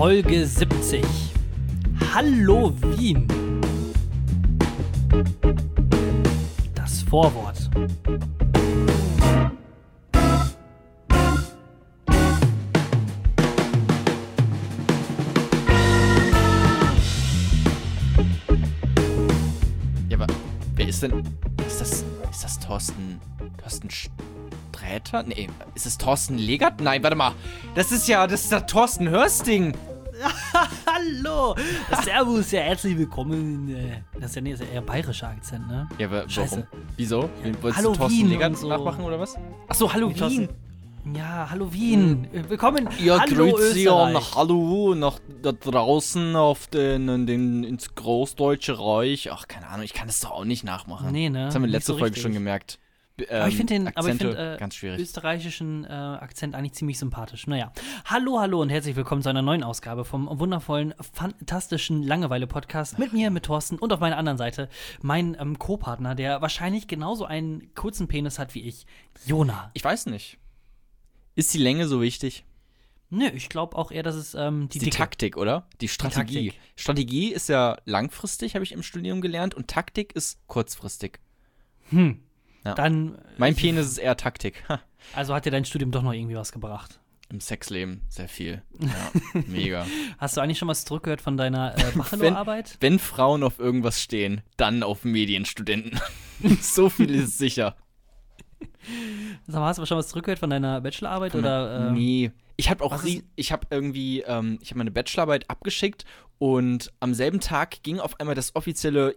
Folge 70. Hallo Wien. Das Vorwort. Ja, aber wer ist denn. Ist das. Ist das Thorsten. Thorsten Sträter? Nee, ist es Thorsten Legert? Nein, warte mal. Das ist ja. Das ist der Thorsten Hörsting. Hallo. Servus, ja, herzlich willkommen. Äh, Das ist ja, nee, ist ja eher bayerischer Akzent, ne? Ja, aber Scheiße. warum? Wieso? Wolltest Hallo du Thorsten Legert so. nachmachen oder was? Achso, hallo Wie Thorsten- Wien. Ja, hallo Wien. Äh, Willkommen. Ja, hallo grüezi und hallo nach da draußen auf den, den ins Großdeutsche Reich. Ach, keine Ahnung, ich kann das doch auch nicht nachmachen. Nee, ne? Das haben wir letzte so Folge richtig. schon gemerkt. B- Aber ich ähm, finde den aber ich find, äh, ganz schwierig. österreichischen äh, Akzent eigentlich ziemlich sympathisch. Naja. Hallo, hallo und herzlich willkommen zu einer neuen Ausgabe vom wundervollen, fantastischen Langeweile-Podcast mit mir, mit Thorsten und auf meiner anderen Seite mein ähm, Co-Partner, der wahrscheinlich genauso einen kurzen Penis hat wie ich, Jona. Ich weiß nicht. Ist die Länge so wichtig? Nö, ich glaube auch eher, dass es ähm, die, Die. Taktik, oder? Die Strategie. Taktik. Strategie ist ja langfristig, habe ich im Studium gelernt, und Taktik ist kurzfristig. Hm. Ja. Dann, Mein ich- Penis ist eher Taktik. Ha. also hat dir dein Studium doch noch irgendwie was gebracht. Im Sexleben sehr viel. Ja, mega. Hast du eigentlich schon was zurückgehört von deiner äh, Bachelorarbeit? Wenn Frauen auf irgendwas stehen, dann auf Medienstudenten. so viel ist sicher. Sag mal, hast du schon was zurückgehört von deiner Bachelorarbeit? oder, äh, nee. Ich habe auch, ich habe irgendwie, ähm, ich habe meine Bachelorarbeit abgeschickt und am selben Tag ging auf einmal das offizielle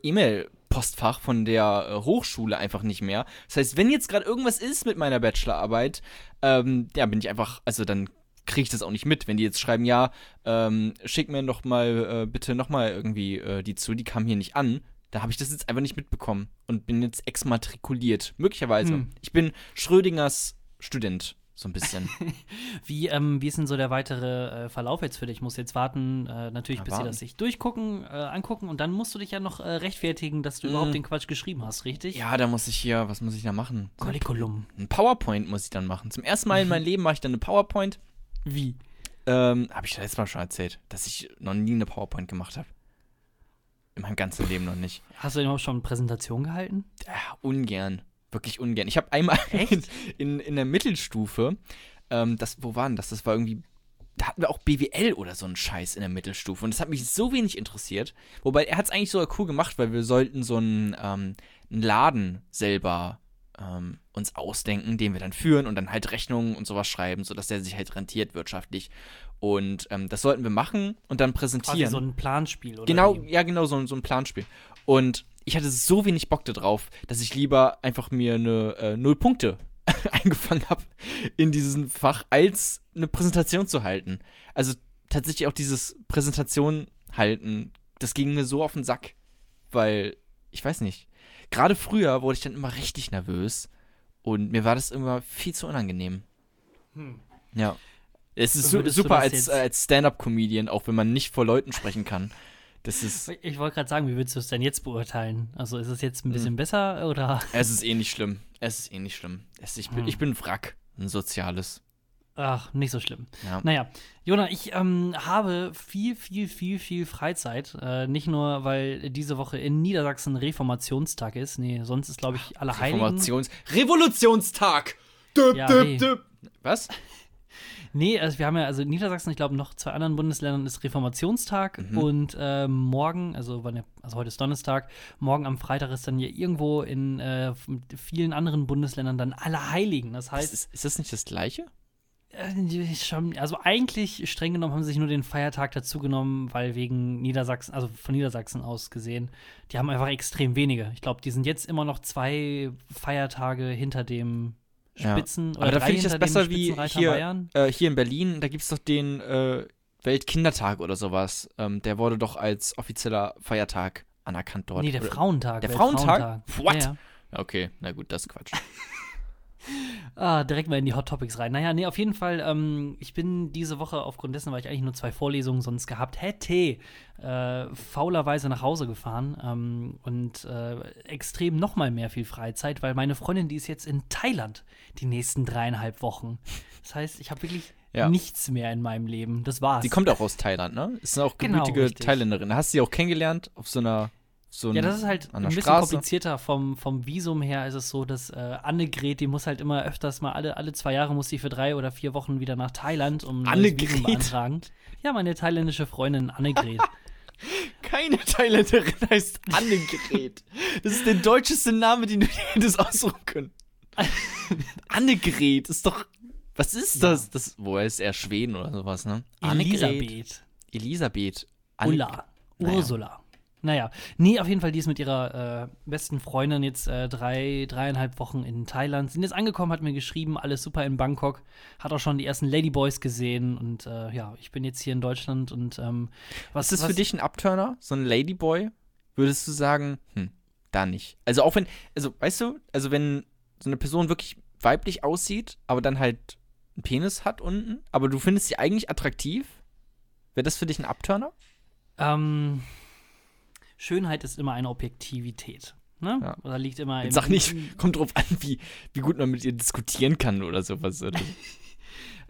E-Mail-Postfach von der äh, Hochschule einfach nicht mehr. Das heißt, wenn jetzt gerade irgendwas ist mit meiner Bachelorarbeit, ähm, ja, bin ich einfach, also dann kriege ich das auch nicht mit, wenn die jetzt schreiben, ja, ähm, schick mir doch mal äh, bitte noch mal irgendwie äh, die zu, die kam hier nicht an. Da habe ich das jetzt einfach nicht mitbekommen und bin jetzt exmatrikuliert, möglicherweise. Hm. Ich bin Schrödingers Student, so ein bisschen. Wie, ähm, wie ist denn so der weitere äh, Verlauf jetzt für dich? Ich muss jetzt warten, äh, natürlich, Ja, bis sie warten. das sich durchgucken, äh, angucken und dann musst du dich ja noch äh, rechtfertigen, dass du Mm. überhaupt den Quatsch geschrieben hast, richtig? Ja, da muss ich hier, was muss ich da machen? Curriculum. Ein PowerPoint muss ich dann machen. Zum ersten Mal in meinem Leben mache ich dann eine PowerPoint. Wie? Ähm, habe ich letztes Mal schon erzählt, dass ich noch nie eine PowerPoint gemacht habe. In meinem ganzen Leben noch nicht. Hast du denn überhaupt schon eine Präsentation gehalten? Ja, ungern. Wirklich ungern. Ich habe einmal in, in, in der Mittelstufe, ähm, das, wo war denn das? Das war irgendwie, da hatten wir auch BWL oder so einen Scheiß in der Mittelstufe. Und das hat mich so wenig interessiert. Wobei, er hat es eigentlich sogar cool gemacht, weil wir sollten so einen, ähm, einen Laden selber ähm, uns ausdenken, den wir dann führen und dann halt Rechnungen und sowas schreiben, sodass der sich halt rentiert wirtschaftlich. Und ähm, das sollten wir machen und dann Quasi präsentieren. so ein Planspiel, oder? Genau, wie? ja, genau, so, so ein Planspiel. Und ich hatte so wenig Bock da drauf, dass ich lieber einfach mir eine äh, Null Punkte eingefangen habe in diesem Fach, als eine Präsentation zu halten. Also tatsächlich auch dieses Präsentation halten, das ging mir so auf den Sack, weil, ich weiß nicht, gerade früher wurde ich dann immer richtig nervös und mir war das immer viel zu unangenehm. Hm. Ja. Es ist su Würdest super als, als Stand-up-Comedian, auch wenn man nicht vor Leuten sprechen kann. Das ist, Ich wollte gerade sagen, wie würdest du es denn jetzt beurteilen? Also ist es jetzt ein Hm. bisschen besser oder? es ist eh nicht schlimm. Es ist eh nicht schlimm. Es, ich, bin, Hm. ich bin ein Wrack, ein soziales. Ach, nicht so schlimm. Ja. Naja, Jona, ich ähm, habe viel, viel, viel, viel Freizeit. Äh, nicht nur, weil diese Woche in Niedersachsen Reformationstag ist. Nee, sonst ist, glaube ich, Allerheiligen. Reformations Revolutionstag! Düpp, Ja, düpp, nee. düpp. Was? Nee, also wir haben ja, also in Niedersachsen, ich glaube, noch zwei anderen Bundesländern ist Reformationstag Mhm. und äh, morgen, also, wann also heute ist Donnerstag, morgen am Freitag ist dann ja irgendwo in äh, vielen anderen Bundesländern dann Allerheiligen. Das heißt, ist, ist das nicht das gleiche? Äh, also eigentlich streng genommen haben sie sich nur den Feiertag dazu genommen, weil wegen Niedersachsen, also von Niedersachsen aus gesehen, die haben einfach extrem wenige. Ich glaube, die sind jetzt immer noch zwei Feiertage hinter dem Ja. Spitzen Aber da finde ich das besser wie hier, äh, hier in Berlin. Da gibt es doch den äh, Weltkindertag oder sowas. Ähm, der wurde doch als offizieller Feiertag anerkannt dort. Nee, der Oder- Frauentag. Der. Frauentag? What? Ja, ja. Okay, na gut, das ist Quatsch. Ah, direkt mal in die Hot Topics rein. Naja, nee, auf jeden Fall, ähm, ich bin diese Woche aufgrund dessen, weil ich eigentlich nur zwei Vorlesungen sonst gehabt hätte, äh, faulerweise nach Hause gefahren ähm, und äh, extrem noch mal mehr viel Freizeit, weil meine Freundin, die ist jetzt in Thailand die nächsten dreieinhalb Wochen. Das heißt, ich habe wirklich Ja. nichts mehr in meinem Leben. Das war's. Die kommt auch aus Thailand, ne? Ist auch Genau, gebürtige richtig. Thailänderin. Hast du sie auch kennengelernt auf so einer so ja, das ist halt ein bisschen Straße? komplizierter. Vom, vom Visum her ist es so, dass äh, Annegret, die muss halt immer öfters mal, alle, alle zwei Jahre muss sie für drei oder vier Wochen wieder nach Thailand, um Annegret? Visum beantragen. Ja, meine thailändische Freundin Annegret. Keine Thailänderin heißt Annegret. Das ist der deutscheste Name, den du dir hättest aussuchen können. Annegret ist doch. Was ist Ja. das? das? Woher ist er Schweden oder sowas, ne? Annegret. Elisabeth. Elisabeth. Anne- Ulla. Ursula. Naja, nee, auf jeden Fall, die ist mit ihrer äh, besten Freundin jetzt äh, drei, dreieinhalb Wochen in Thailand. Sind jetzt angekommen, hat mir geschrieben, alles super in Bangkok. Hat auch schon die ersten Ladyboys gesehen und äh, ja, ich bin jetzt hier in Deutschland und ähm, was Ist das was, für dich ein Upturner? So ein Ladyboy? Würdest du sagen, hm, da nicht. Also auch wenn, also weißt du, also wenn so eine Person wirklich weiblich aussieht, aber dann halt einen Penis hat unten, aber du findest sie eigentlich attraktiv, wäre das für dich ein Upturner? Ähm, Schönheit ist immer eine Objektivität. Ne? Ja. Oder liegt immer sag nicht, kommt drauf an, wie, wie gut man mit ihr diskutieren kann oder sowas. Oder?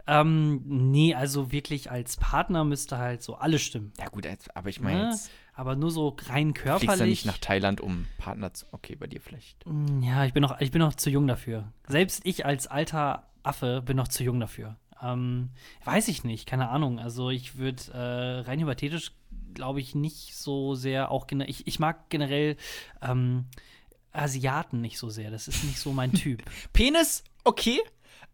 Ähm, nee, also wirklich als Partner müsste halt so alles stimmen. Ja gut, aber ich meine Ne? Aber nur so rein fliegst du körperlich. nicht nach Thailand, um Partner zu, okay, bei dir vielleicht. Mm, Ja, ich bin noch, ich bin noch zu jung dafür. Selbst ich als alter Affe bin noch zu jung dafür. Ähm, weiß ich nicht, keine Ahnung. Also ich würde äh, rein hypothetisch, glaube ich, nicht so sehr auch ich, ich mag generell ähm, Asiaten nicht so sehr. Das ist nicht so mein Typ. Penis, okay,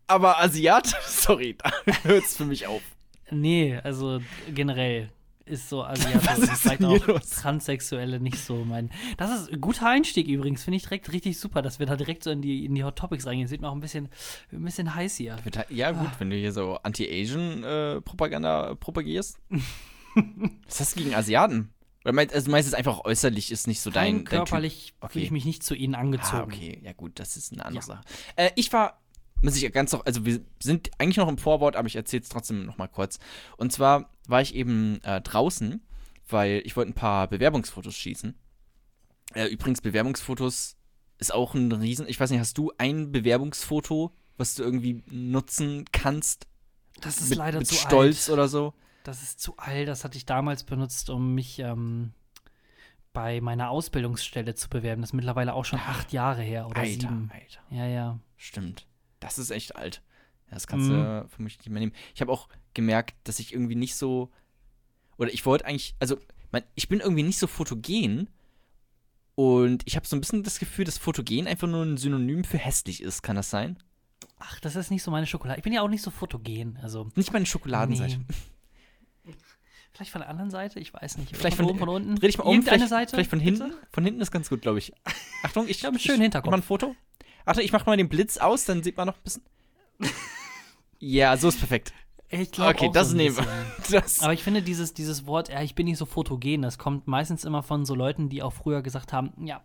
aber Asiat, sorry, da hört es für mich auf. nee, also generell ist so Asiate ist vielleicht auch los? Transsexuelle nicht so mein. Das ist ein guter Einstieg übrigens, finde ich direkt richtig super, dass wir da direkt so in die, in die Hot Topics reingehen. Sieht mir auch ein bisschen, ein bisschen heiß hier. Ja, gut, wenn du hier so Anti-Asian-Propaganda propagierst. Was hast du gegen Asiaten? Oder meinst, also meinst du es einfach äußerlich ist nicht so dein, dein körperlich Okay. fühle ich mich nicht zu ihnen angezogen. Ah, okay, ja gut, das ist eine andere Ja. Sache. Äh, ich war, muss ich ganz noch, also wir sind eigentlich noch im Vorwort, aber ich erzähle es trotzdem noch mal kurz. Und zwar war ich eben äh, draußen, weil ich wollte ein paar Bewerbungsfotos schießen. Äh, übrigens, Bewerbungsfotos ist auch ein Riesen. Ich weiß nicht, hast du ein Bewerbungsfoto, was du irgendwie nutzen kannst? Das ist mit, leider mit zu Stolz alt. oder so? Das ist zu alt. Das hatte ich damals benutzt, um mich ähm, bei meiner Ausbildungsstelle zu bewerben. Das ist mittlerweile auch schon acht Jahre her oder Alter, sieben. Alter. Ja, ja. Stimmt. Das ist echt alt. Das kannst Mhm. du für mich nicht mehr nehmen. Ich habe auch gemerkt, dass ich irgendwie nicht so. Oder ich wollte eigentlich. Also, mein, ich bin irgendwie nicht so fotogen. Und ich habe so ein bisschen das Gefühl, dass fotogen einfach nur ein Synonym für hässlich ist. Kann das sein? Ach, das ist nicht so meine Schokolade. Ich bin ja auch nicht so fotogen. Also, Nicht meine Schokoladenseite. nee. Vielleicht von der anderen Seite? Ich weiß nicht. Vielleicht von, von- oben, von unten? Dreh dich mal um. Vielleicht, Seite? vielleicht von bitte? hinten. Von hinten ist ganz gut, glaube ich. Achtung, ich, schönen ich, Hinterkopf. Ich mach ein Foto. Achtung, ich mache mal den Blitz aus, dann sieht man noch ein bisschen. ja, so ist perfekt. Ich glaube Okay, das so nehmen wir. Aber ich finde dieses, dieses Wort, ja, ich bin nicht so fotogen, das kommt meistens immer von so Leuten, die auch früher gesagt haben, ja,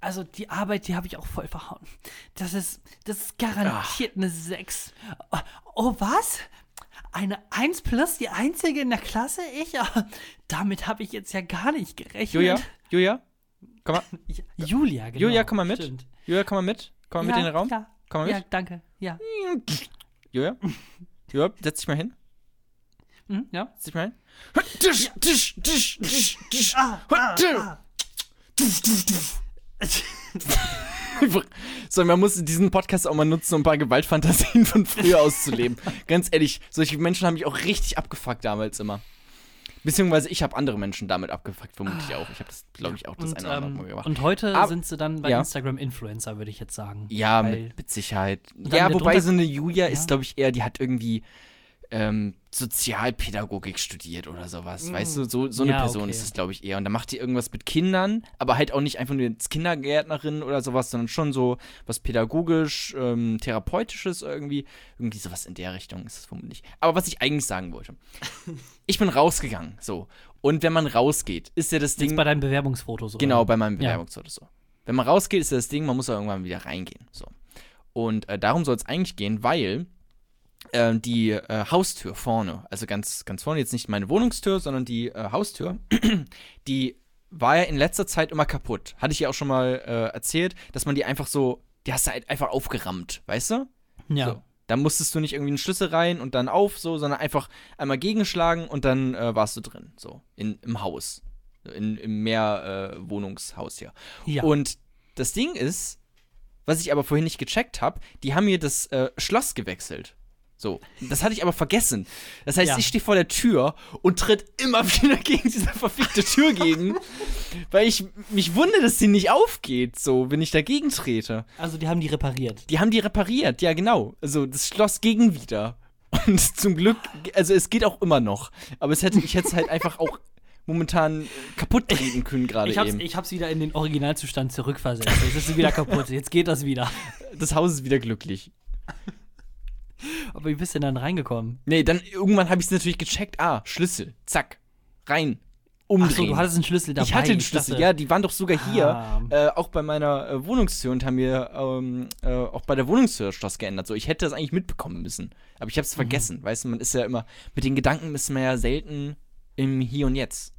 also die Arbeit, die habe ich auch voll verhauen. Das ist, das ist garantiert eine 6. Oh, oh, was? Eine 1 plus, die einzige in der Klasse? Ich? Ah, Damit habe ich jetzt ja gar nicht gerechnet. Julia, Julia, komm mal. Ja, Julia, genau. Julia, komm mal mit. Stimmt. Julia, komm mal mit. Komm mal ja, mit in den Raum. Ja, Komm mal ja, mit. danke. Ja. Julia. Julia, setz dich mal hin. Hm, ja. Setz dich mal hin. Tisch, Tisch, Tisch, Tisch, Tisch. Ah, ah, So, man muss diesen Podcast auch mal nutzen, um ein paar Gewaltfantasien von früher auszuleben. Ganz ehrlich, solche Menschen haben mich auch richtig abgefuckt damals immer. Beziehungsweise ich habe andere Menschen damit abgefuckt, vermutlich auch. Ich habe das, glaube ich, auch das Und, eine oder andere ähm, Mal gemacht. und heute Aber- sind sie dann bei ja. Instagram Influencer, würde ich jetzt sagen. Ja, mit, mit Sicherheit. Ja, wobei so eine Julia Ja. ist, glaube ich, eher, die hat irgendwie ähm, Sozialpädagogik studiert oder sowas. Weißt du, so, so eine. Ja, Person okay. ist es, glaube ich, eher. Und da macht die irgendwas mit Kindern, aber halt auch nicht einfach nur als Kindergärtnerin oder sowas, sondern schon so was pädagogisch, ähm, therapeutisches irgendwie. Irgendwie sowas in der Richtung ist es vermutlich. Aber was ich eigentlich sagen wollte. ich bin rausgegangen, so. Und wenn man rausgeht, ist ja das Ding. Jetzt bei deinem Bewerbungsfoto so. Genau, bei meinem Ja. Bewerbungsfoto so. Wenn man rausgeht, ist ja das Ding, man muss ja irgendwann wieder reingehen. So. Und äh, darum soll es eigentlich gehen, weil äh, die äh, Haustür vorne, also ganz, ganz vorne, jetzt nicht meine Wohnungstür, sondern die äh, Haustür, die war ja in letzter Zeit immer kaputt. Hatte ich ja auch schon mal äh, erzählt, dass man die einfach so, die hast du halt einfach aufgerammt, weißt du? Ja. So. Da musstest du nicht irgendwie einen Schlüssel rein und dann auf, so, sondern einfach einmal gegenschlagen und dann äh, warst du drin, so, in, im Haus. In, Im Mehrwohnungshaus hier. Ja. Und das Ding ist, was ich aber vorhin nicht gecheckt habe, die haben mir das äh, Schloss gewechselt. So, das hatte ich aber vergessen. Das heißt, Ja. ich stehe vor der Tür und tritt immer wieder gegen diese verfickte Tür gegen, weil ich mich wundere, dass sie nicht aufgeht, so, wenn ich dagegen trete. also die haben die repariert. Die haben die repariert, ja genau. Also das Schloss ging wieder. Und zum Glück, also es geht auch immer noch. Aber es hätte, ich hätte es halt einfach auch momentan kaputt treten können gerade Ich hab's, eben. ich hab's wieder in den Originalzustand zurückversetzt. Jetzt ist es wieder kaputt. Jetzt geht das wieder. Das Haus ist wieder glücklich. Aber wie bist du denn dann reingekommen? Nee, dann irgendwann habe ich es natürlich gecheckt. Ah, Schlüssel. Zack. Rein. Umdrehen. Ach so, du hattest einen Schlüssel dabei. ich hatte den Schlüssel, ja, die waren doch sogar hier, Ah. äh, auch bei meiner äh, Wohnungstür und haben mir ähm, äh, auch bei der Wohnungstür das Schloss geändert. So, ich hätte das eigentlich mitbekommen müssen. Aber ich habe Mhm. es vergessen. Weißt du, man ist ja immer, mit den Gedanken ist man ja selten im Hier und Jetzt,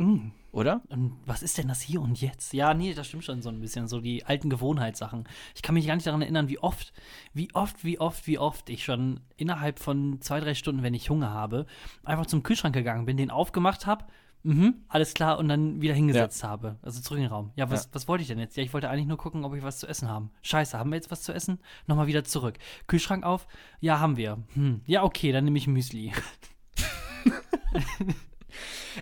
Mm. Oder? Und was ist denn das hier und jetzt? Ja, nee, das stimmt schon so ein bisschen. So die alten Gewohnheitssachen. Ich kann mich gar nicht daran erinnern, wie oft, wie oft, wie oft, wie oft ich schon innerhalb von zwei, drei Stunden, wenn ich Hunger habe, einfach zum Kühlschrank gegangen bin, den aufgemacht habe. Mhm, alles klar, und dann wieder hingesetzt habe. Also zurück in den Raum. Ja, was, Ja. was wollte ich denn jetzt? Ja, ich wollte eigentlich nur gucken, ob ich was zu essen haben. Scheiße, haben wir jetzt was zu essen? Nochmal wieder zurück. Kühlschrank auf? Ja, haben wir. Hm. Ja, okay, dann nehme ich Müsli.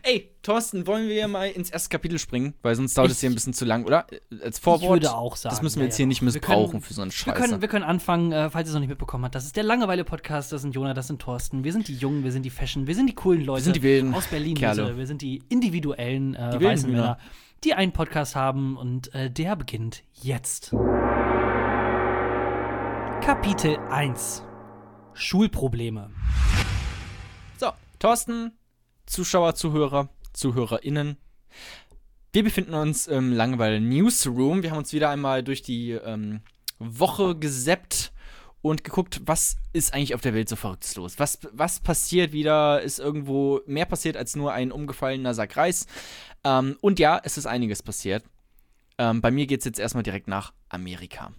Ey, Thorsten, wollen wir mal ins erste Kapitel springen? Weil sonst dauert es Ich- hier ein bisschen zu lang, oder? Als Vorwort. Ich würde auch sagen. Das müssen wir ja, jetzt hier nicht Wir missbrauchen können- für so einen Wir Scheiß. können, wir können anfangen, äh, falls ihr es noch nicht mitbekommen habt. Das ist der Langeweile-Podcast. Das sind Jona, das sind Thorsten. Wir sind die Jungen, wir sind die Fashion, wir sind die coolen Leute. sind die wilden aus Berlin. Kerle. Wir sind die individuellen äh, Die weißen. Männer, die einen Podcast haben und äh, der beginnt jetzt. Kapitel 1 Schulprobleme. So, Thorsten, Zuschauer, Zuhörer, ZuhörerInnen. Wir befinden uns im Langeweile Newsroom. Wir haben uns wieder einmal durch die ähm, Woche gesäppt und geguckt, was ist eigentlich auf der Welt so verrücktes los? Was, was passiert wieder? Ist irgendwo mehr passiert als nur ein umgefallener Sack Reis? Ähm, und ja, es ist einiges passiert. Ähm, bei mir geht es jetzt erstmal direkt nach Amerika.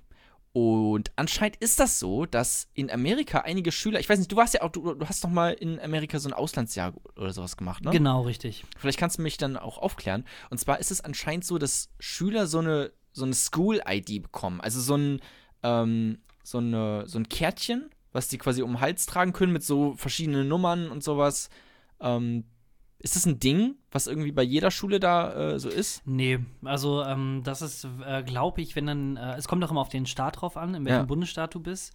Und anscheinend ist das so, dass in Amerika einige Schüler, ich weiß nicht, du warst ja auch, du, du hast doch mal in Amerika so ein Auslandsjahr oder sowas gemacht, ne? Genau, richtig. Vielleicht kannst du mich dann auch aufklären. Und zwar ist es anscheinend so, dass Schüler so eine, so eine School-ID bekommen. Also so ein, ähm, so, eine, so ein Kärtchen, was die quasi um den Hals tragen können mit so verschiedenen Nummern und sowas. Ähm, ist das ein Ding, was irgendwie bei jeder Schule da äh, so ist? Nee, also ähm, das ist, äh, glaube ich, wenn dann, äh, es kommt auch immer auf den Staat drauf an, in welchem Ja. Bundesstaat du bist.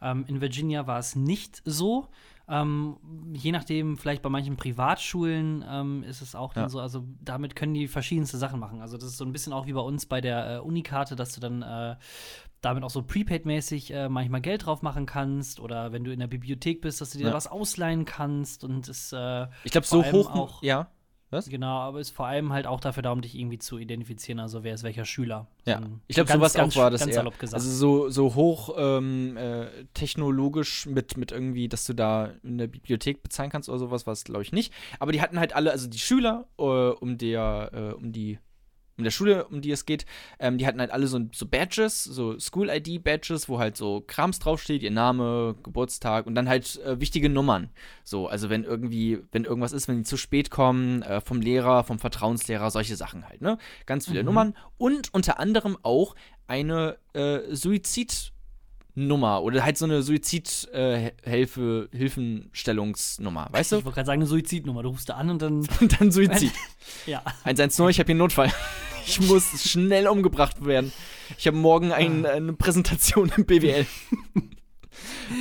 Ähm, in Virginia war es nicht so. Ähm, je nachdem, vielleicht bei manchen Privatschulen ähm, ist es auch Ja. dann so, also damit können die verschiedenste Sachen machen. Also das ist so ein bisschen auch wie bei uns bei der äh, Unikarte, dass du dann äh, damit auch so Prepaid-mäßig äh, manchmal Geld drauf machen kannst oder wenn du in der Bibliothek bist, dass du dir Ja. was ausleihen kannst und es äh, Ich glaube, so hoch. auch- ja. Was? Genau, aber ist vor allem halt auch dafür da, um dich irgendwie zu identifizieren, also wer ist welcher Schüler. Ja, So ich glaube, sowas ganz- auch war das ganz eher. gesagt. Also so, so hoch ähm, äh, technologisch mit, mit irgendwie, dass du da in der Bibliothek bezahlen kannst oder sowas, war es, glaube ich, nicht. Aber die hatten halt alle, also die Schüler, äh, um der, äh, um die, um der Schule, um die es geht, ähm, die hatten halt alle so, so Badges, so School-ID-Badges, wo halt so Krams draufsteht, ihr Name, Geburtstag und dann halt äh, wichtige Nummern. So, also wenn irgendwie, wenn irgendwas ist, wenn die zu spät kommen, äh, vom Lehrer, vom Vertrauenslehrer, solche Sachen halt, ne? Ganz viele Mhm. Nummern und unter anderem auch eine äh, Suizidnummer oder halt so eine Suizidhilfe, Hilfenstellungsnummer, weißt ich du? wollte gerade sagen, eine Suizidnummer. Du rufst da an und dann, Und dann Suizid. ja. 110, ich habe hier einen Notfall. Ich muss schnell umgebracht werden. Ich habe morgen ein, eine Präsentation im BWL.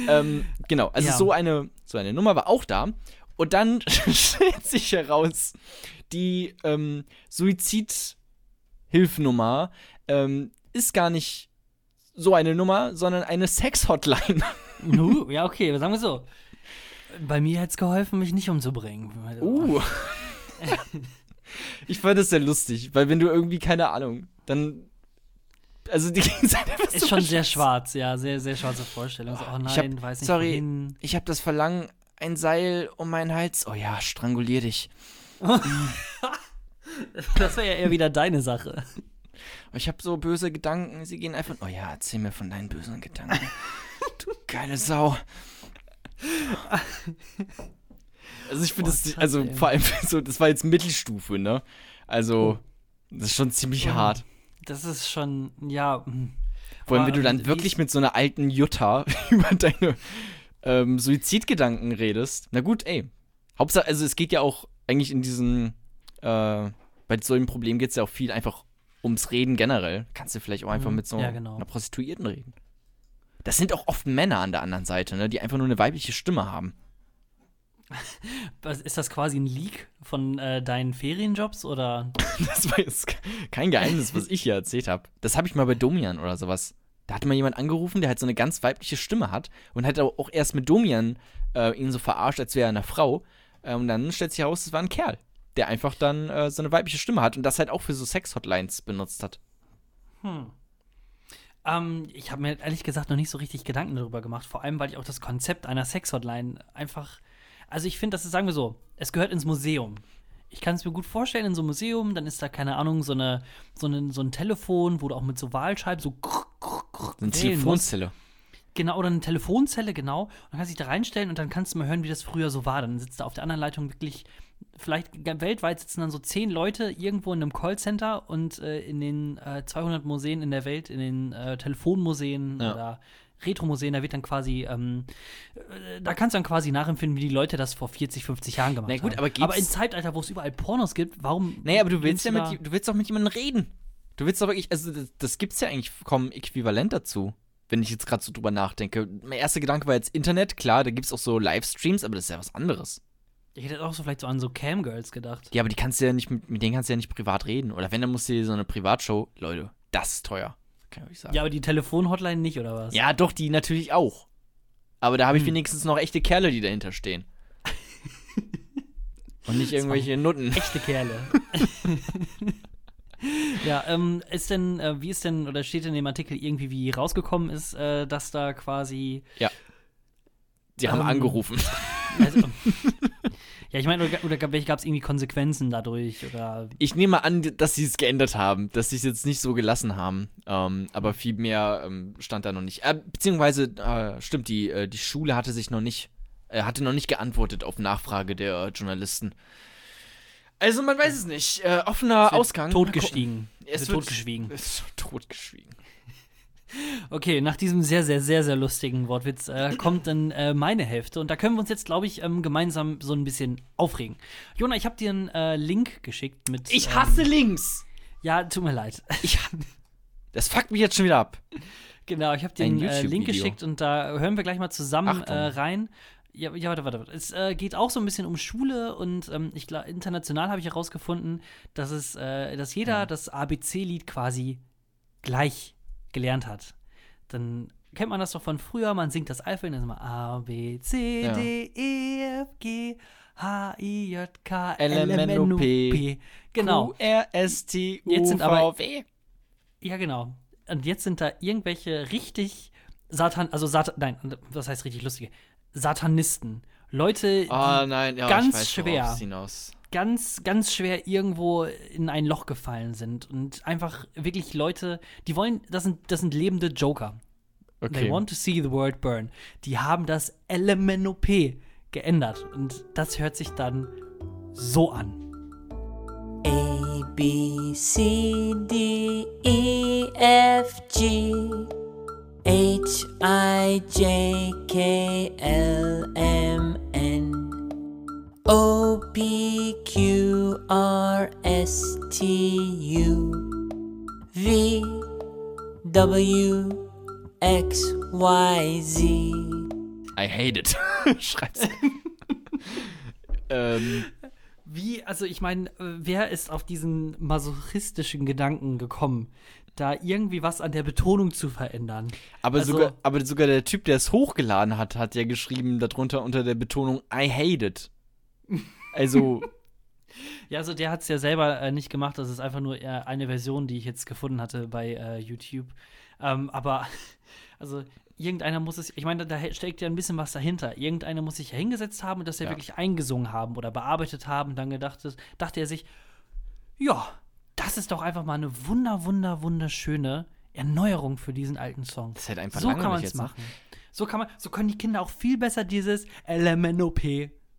ähm, genau, also Ja. so, eine, so eine Nummer war auch da. Und dann stellt sich heraus, die ähm, Suizidhilfnummer ähm, ist gar nicht so eine Nummer, sondern eine Sex-Hotline. Uh, ja, okay, sagen wir so. Bei mir hätte es geholfen, mich nicht umzubringen. Uh. ich fand das sehr lustig, weil wenn du irgendwie, keine Ahnung, dann. Also die Gegenseite Ist schon sehr schwarz, ja, sehr, sehr schwarze Vorstellung. So, oh nein, Ich hab- weiß nicht sorry. wohin. Ich habe das Verlangen, ein Seil um meinen Hals. Oh ja, strangulier dich. Das wäre ja eher wieder deine Sache. Ich habe so böse Gedanken, sie gehen einfach. Oh ja, erzähl mir von deinen bösen Gedanken. du geile Sau. Also ich finde das, also vor allem so, das war jetzt Mittelstufe, ne? Also, das ist schon ziemlich Oh. hart. Das ist schon, ja. hm. Vor allem, wenn du dann wirklich mit so einer alten Jutta über deine ähm, Suizidgedanken redest. Na gut, ey. Hauptsache, also es geht ja auch eigentlich in diesen, äh, bei so einem Problem geht es ja auch viel einfach ums Reden generell. Kannst du vielleicht auch einfach Mhm. mit so Ja, genau. einer Prostituierten reden. Das sind auch oft Männer an der anderen Seite, ne, die einfach nur eine weibliche Stimme haben. Ist das quasi ein Leak von äh, deinen Ferienjobs oder? Das war jetzt kein Geheimnis, was ich hier erzählt habe. Das habe ich mal bei Domian oder sowas. Da hat mal jemand angerufen, der halt so eine ganz weibliche Stimme hat und hat auch erst mit Domian äh, ihn so verarscht, als wäre er eine Frau. Äh, und dann stellt sich heraus, es war ein Kerl, der einfach dann äh, so eine weibliche Stimme hat und das halt auch für so Sex-Hotlines benutzt hat. Hm. Ähm, ich habe mir ehrlich gesagt noch nicht so richtig Gedanken darüber gemacht, vor allem weil ich auch das Konzept einer Sex-Hotline einfach. Also ich finde, das ist, sagen wir so, es gehört ins Museum. Ich kann es mir gut vorstellen, in so einem Museum, dann ist da, keine Ahnung, so, eine, so, eine, so ein Telefon, wo du auch mit so Wahlscheiben so krr, krr, krr So eine musst. Telefonzelle. Genau, oder eine Telefonzelle, genau. Und dann kannst du dich da reinstellen und dann kannst du mal hören, wie das früher so war. Dann sitzt da auf der anderen Leitung wirklich, vielleicht weltweit sitzen dann so zehn Leute irgendwo in einem Callcenter und äh, in den äh, 200 Museen in der Welt, in den äh, Telefonmuseen Ja. oder Retro-Museen, da wird dann quasi, ähm, äh, da kannst du dann quasi nachempfinden, wie die Leute das vor 40, 50 Jahren gemacht Na gut, haben. aber aber im Zeitalter, wo es überall Pornos gibt, warum. Nee, aber du willst ja mit, du willst doch mit jemandem reden. Du willst doch wirklich, also das, das gibt's ja eigentlich kaum äquivalent dazu, wenn ich jetzt gerade so drüber nachdenke. Mein erster Gedanke war jetzt Internet, klar, da gibt's auch so Livestreams, aber das ist ja was anderes. Ich hätte auch so vielleicht so an so Camgirls gedacht. Ja, aber die kannst du ja nicht mit, denen kannst du ja nicht privat reden. Oder wenn, dann musst du dir so eine Privatshow, Leute, das ist teuer. Kann ich euch sagen. Ja, aber die Telefon-Hotline nicht, oder was? Ja, doch, die natürlich auch. Aber da habe ich Hm. wenigstens noch echte Kerle, die dahinter stehen. Und nicht irgendwelche Nutten. Echte Kerle. ja, ähm, ist denn, äh, wie ist denn, oder steht in dem Artikel irgendwie, wie rausgekommen ist, äh, dass da quasi. Die haben Ähm, angerufen. Also, ja, ich meine, oder, oder gab es irgendwie Konsequenzen dadurch? Oder. Ich nehme an, dass sie es geändert haben, dass sie es jetzt nicht so gelassen haben. Ähm, aber viel mehr ähm, stand da noch nicht. Äh, beziehungsweise, äh, stimmt, die, äh, die Schule hatte sich noch nicht, äh, hatte noch nicht geantwortet auf Nachfrage der äh, Journalisten. Also man weiß es nicht. Äh, offener wird Ausgang. Totgestiegen. Es wird wird totgeschwiegen. Es wird totgeschwiegen. Okay, nach diesem sehr, sehr, sehr, sehr lustigen Wortwitz äh, kommt dann äh, meine Hälfte. Und da können wir uns jetzt, glaube ich, ähm, gemeinsam so ein bisschen aufregen. Jona, ich habe dir einen äh, Link geschickt mit. Ich ähm, hasse links. Ja, tut mir leid. Ich, das fuckt mich jetzt schon wieder ab. Genau, ich habe dir Ein einen äh, Link geschickt und da hören wir gleich mal zusammen äh, rein. Ja, ja, warte, warte, warte. Es äh, geht auch so ein bisschen um Schule und ähm, ich glaube, international habe ich herausgefunden, dass es, äh, dass jeder das ABC-Lied quasi gleich gelernt hat. Dann kennt man das doch von früher, man singt das Alphabet, dann ist immer A, B, C, Ja. D, E, F, G, H, I, J, K, L, M, N, O, P. P. Genau. Q, R, S, T, U, Jetzt sind aber- V, W. Ja, genau. Und jetzt sind da irgendwelche richtig Satan, also Satan, nein, was heißt richtig lustige? Satanisten. Leute, die Oh nein, ja, ganz schwer. Ganz, ganz schwer irgendwo in ein Loch gefallen sind. Und einfach wirklich Leute, die wollen, das sind, das sind lebende Joker. They Okay. want to see the world burn. Die haben das LMNOP geändert. Und das hört sich dann so an. A B C D E F G H I J K L M N O P Q R S T U V W X Y Z I hate it. Schreib's. ähm, Wie, also ich meine, wer ist auf diesen masochistischen Gedanken gekommen, da irgendwie was an der Betonung zu verändern? aber, Also- sogar, aber sogar der Typ, der es hochgeladen hat, hat ja geschrieben darunter unter der Betonung I hate it. Also, Ja, also der hat es ja selber äh, nicht gemacht, das ist einfach nur eher eine Version, die ich jetzt gefunden hatte bei äh, YouTube. Ähm, aber, also irgendeiner muss es, ich meine, da steckt ja ein bisschen was dahinter. Irgendeiner muss sich ja hingesetzt haben und das ja, wirklich eingesungen haben oder bearbeitet haben. Dann gedacht, ist- dachte er sich, ja, das ist doch einfach mal eine wunder, wunder, wunderschöne Erneuerung für diesen alten Song. das ist halt einfach So kann man es machen. So kann man, so können die Kinder auch viel besser dieses LMNOP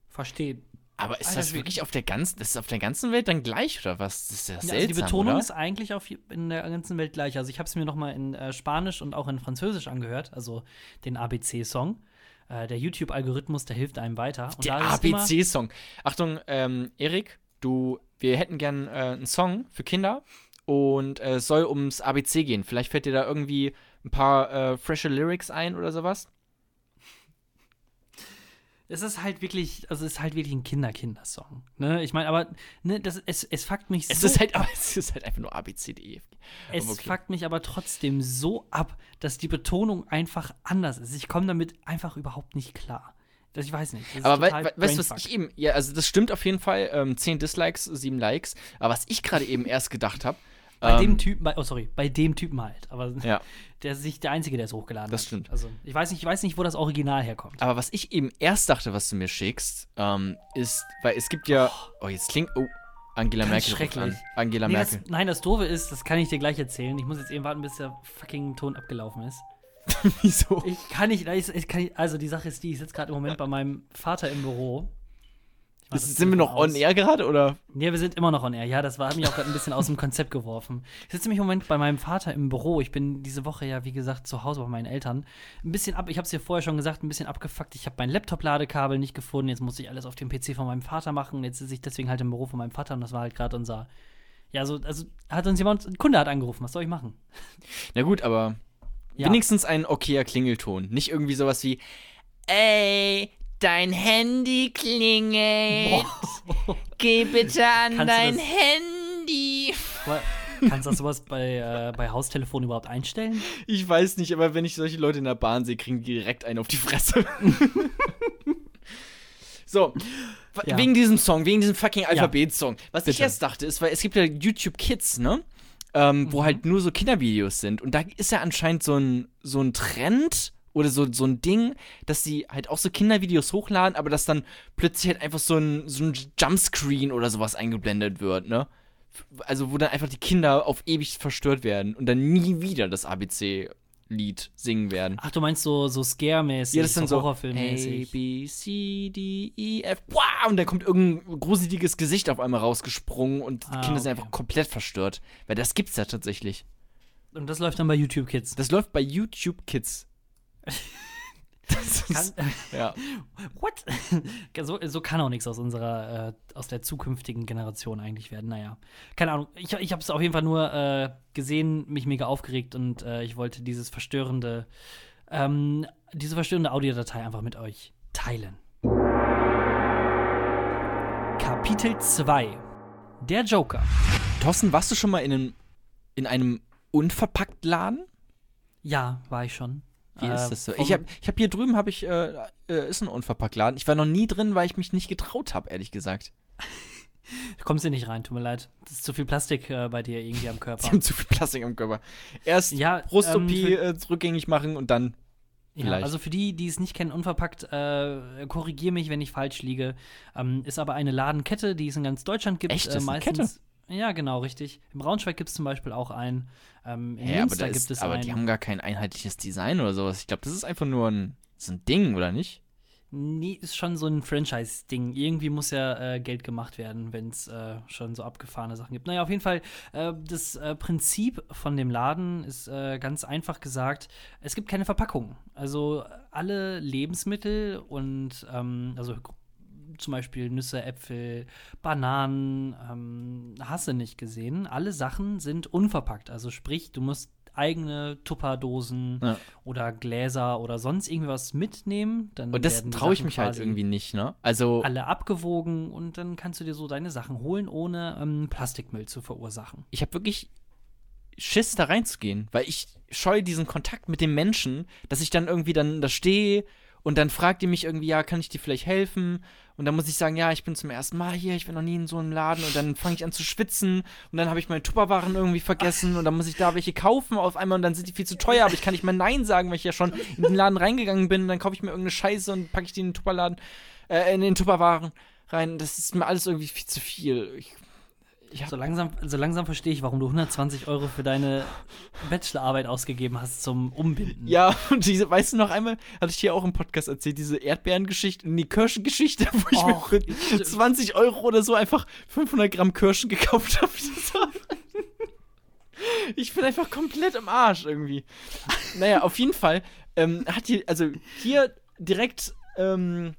verstehen. Aber ist Alter, das wirklich auf der ganzen, ist auf der ganzen Welt dann gleich oder was? Das ist ja Ja, seltsam, also die Betonung oder? ist eigentlich auf, in der ganzen Welt gleich. Also ich habe es mir noch mal in äh, Spanisch und auch in Französisch angehört, also den ABC-Song. Äh, der YouTube-Algorithmus, der hilft einem weiter. Und Der ABC-Song. Achtung, ähm, Erik, du, wir hätten gern äh, einen Song für Kinder und äh, es soll ums ABC gehen. Vielleicht fällt dir da irgendwie ein paar äh, frische Lyrics ein oder sowas. Es ist halt wirklich, also es ist halt wirklich ein Kinder-Kinder-Song. Ne? Ich meine, aber ne, das, es, es fuckt mich Es so ist halt, aber es ist halt einfach nur A, B, C, D, E, F, G. Es okay. fuckt mich aber trotzdem so ab, dass die Betonung einfach anders ist. Ich komme damit einfach überhaupt nicht klar. Das, ich weiß nicht. Aber total wei weißt du, was ich eben, ja, also das stimmt auf jeden Fall, ähm, 10 Dislikes, 7 Likes, aber was ich gerade eben erst gedacht habe, Bei ähm, dem Typen, bei, oh sorry, bei dem Typen halt. Aber ja, der ist nicht der Einzige, der es hochgeladen Das hat. stimmt. Also ich weiß nicht, ich weiß nicht, wo das Original herkommt. aber was ich eben erst dachte, was du mir schickst, ähm, ist, weil es gibt ja, oh, jetzt klingt, oh, Angela Ganz Merkel schrecklich. Angela Nee, das, Merkel. nein, das Doofe ist, das kann ich dir gleich erzählen. Ich muss jetzt eben warten, bis der fucking Ton abgelaufen ist. Wieso? Ich kann nicht, ich, ich kann nicht also die Sache ist die, ich sitze gerade im Moment bei meinem Vater im Büro. Das sind wir noch on air gerade, oder? Nee, wir sind immer noch on air. Ja, das war, hat mich auch gerade ein bisschen aus dem Konzept geworfen. Ich sitze nämlich im Moment bei meinem Vater im Büro. Ich bin diese Woche ja, wie gesagt, zu Hause bei meinen Eltern. Ein bisschen ab, ich habe es dir vorher schon gesagt, ein bisschen abgefuckt. Ich habe mein Laptop-Ladekabel nicht gefunden. Jetzt muss ich alles auf dem PC von meinem Vater machen. Jetzt sitze ich deswegen halt im Büro von meinem Vater und das war halt gerade unser. Ja, so, also hat uns jemand, ein Kunde hat angerufen. Was soll ich machen? Na gut, aber Ja. wenigstens ein okayer Klingelton. Nicht irgendwie sowas wie, ey, dein Handy klingelt. Geh bitte an Kannst dein das- Handy. Kannst du das sowas bei, äh, bei Haustelefon überhaupt einstellen? Ich weiß nicht, aber wenn ich solche Leute in der Bahn sehe, kriegen die direkt einen auf die Fresse. so, Ja. wegen diesem Song, wegen diesem fucking Alphabet-Song. Was ich Bitte. erst dachte, ist, weil es gibt ja YouTube Kids, ne? Ähm, Wo halt nur so Kindervideos sind. Und da ist ja anscheinend so ein, so ein Trend oder so, so ein Ding, dass sie halt auch so Kindervideos hochladen, aber dass dann plötzlich halt einfach so ein, so ein Jumpscreen oder sowas eingeblendet wird, ne? Also wo dann einfach die Kinder auf ewig verstört werden und dann nie wieder das ABC-Lied singen werden. Ach, du meinst so, so Scare-mäßig, Ja, das sind so A, Horrorfilmmäßig. B, C, D, E, F, wow, und dann kommt irgendein gruseliges Gesicht auf einmal rausgesprungen und die Ah, Kinder sind okay. einfach komplett verstört. Weil das gibt's ja tatsächlich. Und das läuft dann bei YouTube Kids. Das läuft bei YouTube Kids. Das Kann, ist, ja. what? so, so kann auch nichts aus unserer, äh, aus der zukünftigen Generation eigentlich werden. Naja, keine Ahnung. Ich, ich habe es auf jeden Fall nur äh, gesehen, mich mega aufgeregt und äh, ich wollte dieses verstörende, ähm, diese verstörende Audiodatei einfach mit euch teilen. Kapitel 2 Der Joker. Thorsten, warst du schon mal in einem, in einem unverpackt Laden? Ja, war ich schon. Wie Äh, ist das so? Ich habe ich hab hier drüben habe ich äh, äh, ist ein unverpackt Laden. Ich war noch nie drin, weil ich mich nicht getraut habe, ehrlich gesagt. Kommst du nicht rein, tut mir leid. Das ist zu viel Plastik äh, bei dir irgendwie am Sie Körper. haben zu viel Plastik am Körper. Erst Ja, Brust-OP ähm, äh, rückgängig machen und dann Ja, also für die, die es nicht kennen, unverpackt, äh, korrigiere mich, wenn ich falsch liege. Ähm, ist aber eine Ladenkette, die es in ganz Deutschland gibt. Echt? Äh, Das ist eine meistens. Ja, genau, richtig. Im Braunschweig gibt es zum Beispiel auch einen. Ähm, in Ja, aber, Münster da gibt ist, es aber einen. die haben gar kein einheitliches Design oder sowas. Ich glaube, das ist einfach nur ein, so ein Ding, oder nicht? Nee, ist schon so ein Franchise-Ding. Irgendwie muss ja äh, Geld gemacht werden, wenn es äh, schon so abgefahrene Sachen gibt. Naja, auf jeden Fall, äh, das äh, Prinzip von dem Laden ist äh, ganz einfach gesagt, es gibt keine Verpackung. Also alle Lebensmittel und ähm, also zum Beispiel Nüsse, Äpfel, Bananen, ähm, hast du nicht gesehen. Alle Sachen sind unverpackt. Also sprich, du musst eigene Tupperdosen Ja. oder Gläser oder sonst irgendwas mitnehmen. Dann Und das traue ich mich halt irgendwie nicht, ne? Also, Alle abgewogen und dann kannst du dir so deine Sachen holen, ohne ähm, Plastikmüll zu verursachen. ich habe wirklich Schiss, da reinzugehen, weil ich scheue diesen Kontakt mit dem Menschen, dass ich dann irgendwie dann da stehe und dann fragt die mich irgendwie, ja, kann ich dir vielleicht helfen? Und dann muss ich sagen, ja, ich bin zum ersten Mal hier, ich war noch nie in so einem Laden und dann fange ich an zu schwitzen und dann habe ich meine Tupperwaren irgendwie vergessen und dann muss ich da welche kaufen auf einmal und dann sind die viel zu teuer, aber ich kann nicht mehr Nein sagen, weil ich ja schon in den Laden reingegangen bin und dann kaufe ich mir irgendeine Scheiße und packe ich die in den Tupperladen, äh, in den Tupperwaren rein. Das ist mir alles irgendwie viel zu viel. Ich, So langsam, so langsam verstehe ich, warum du 120 Euro für deine Bachelorarbeit ausgegeben hast zum Umbinden. ja, und diese, weißt du noch einmal, hatte ich hier auch im Podcast erzählt, diese Erdbeerengeschichte, die Kirschengeschichte, wo ich Och, mir für 20 Euro oder so einfach 500 Gramm Kirschen gekauft habe. Ich bin einfach komplett im Arsch irgendwie. Naja, auf jeden Fall ähm, hat hier, also hier direkt ähm,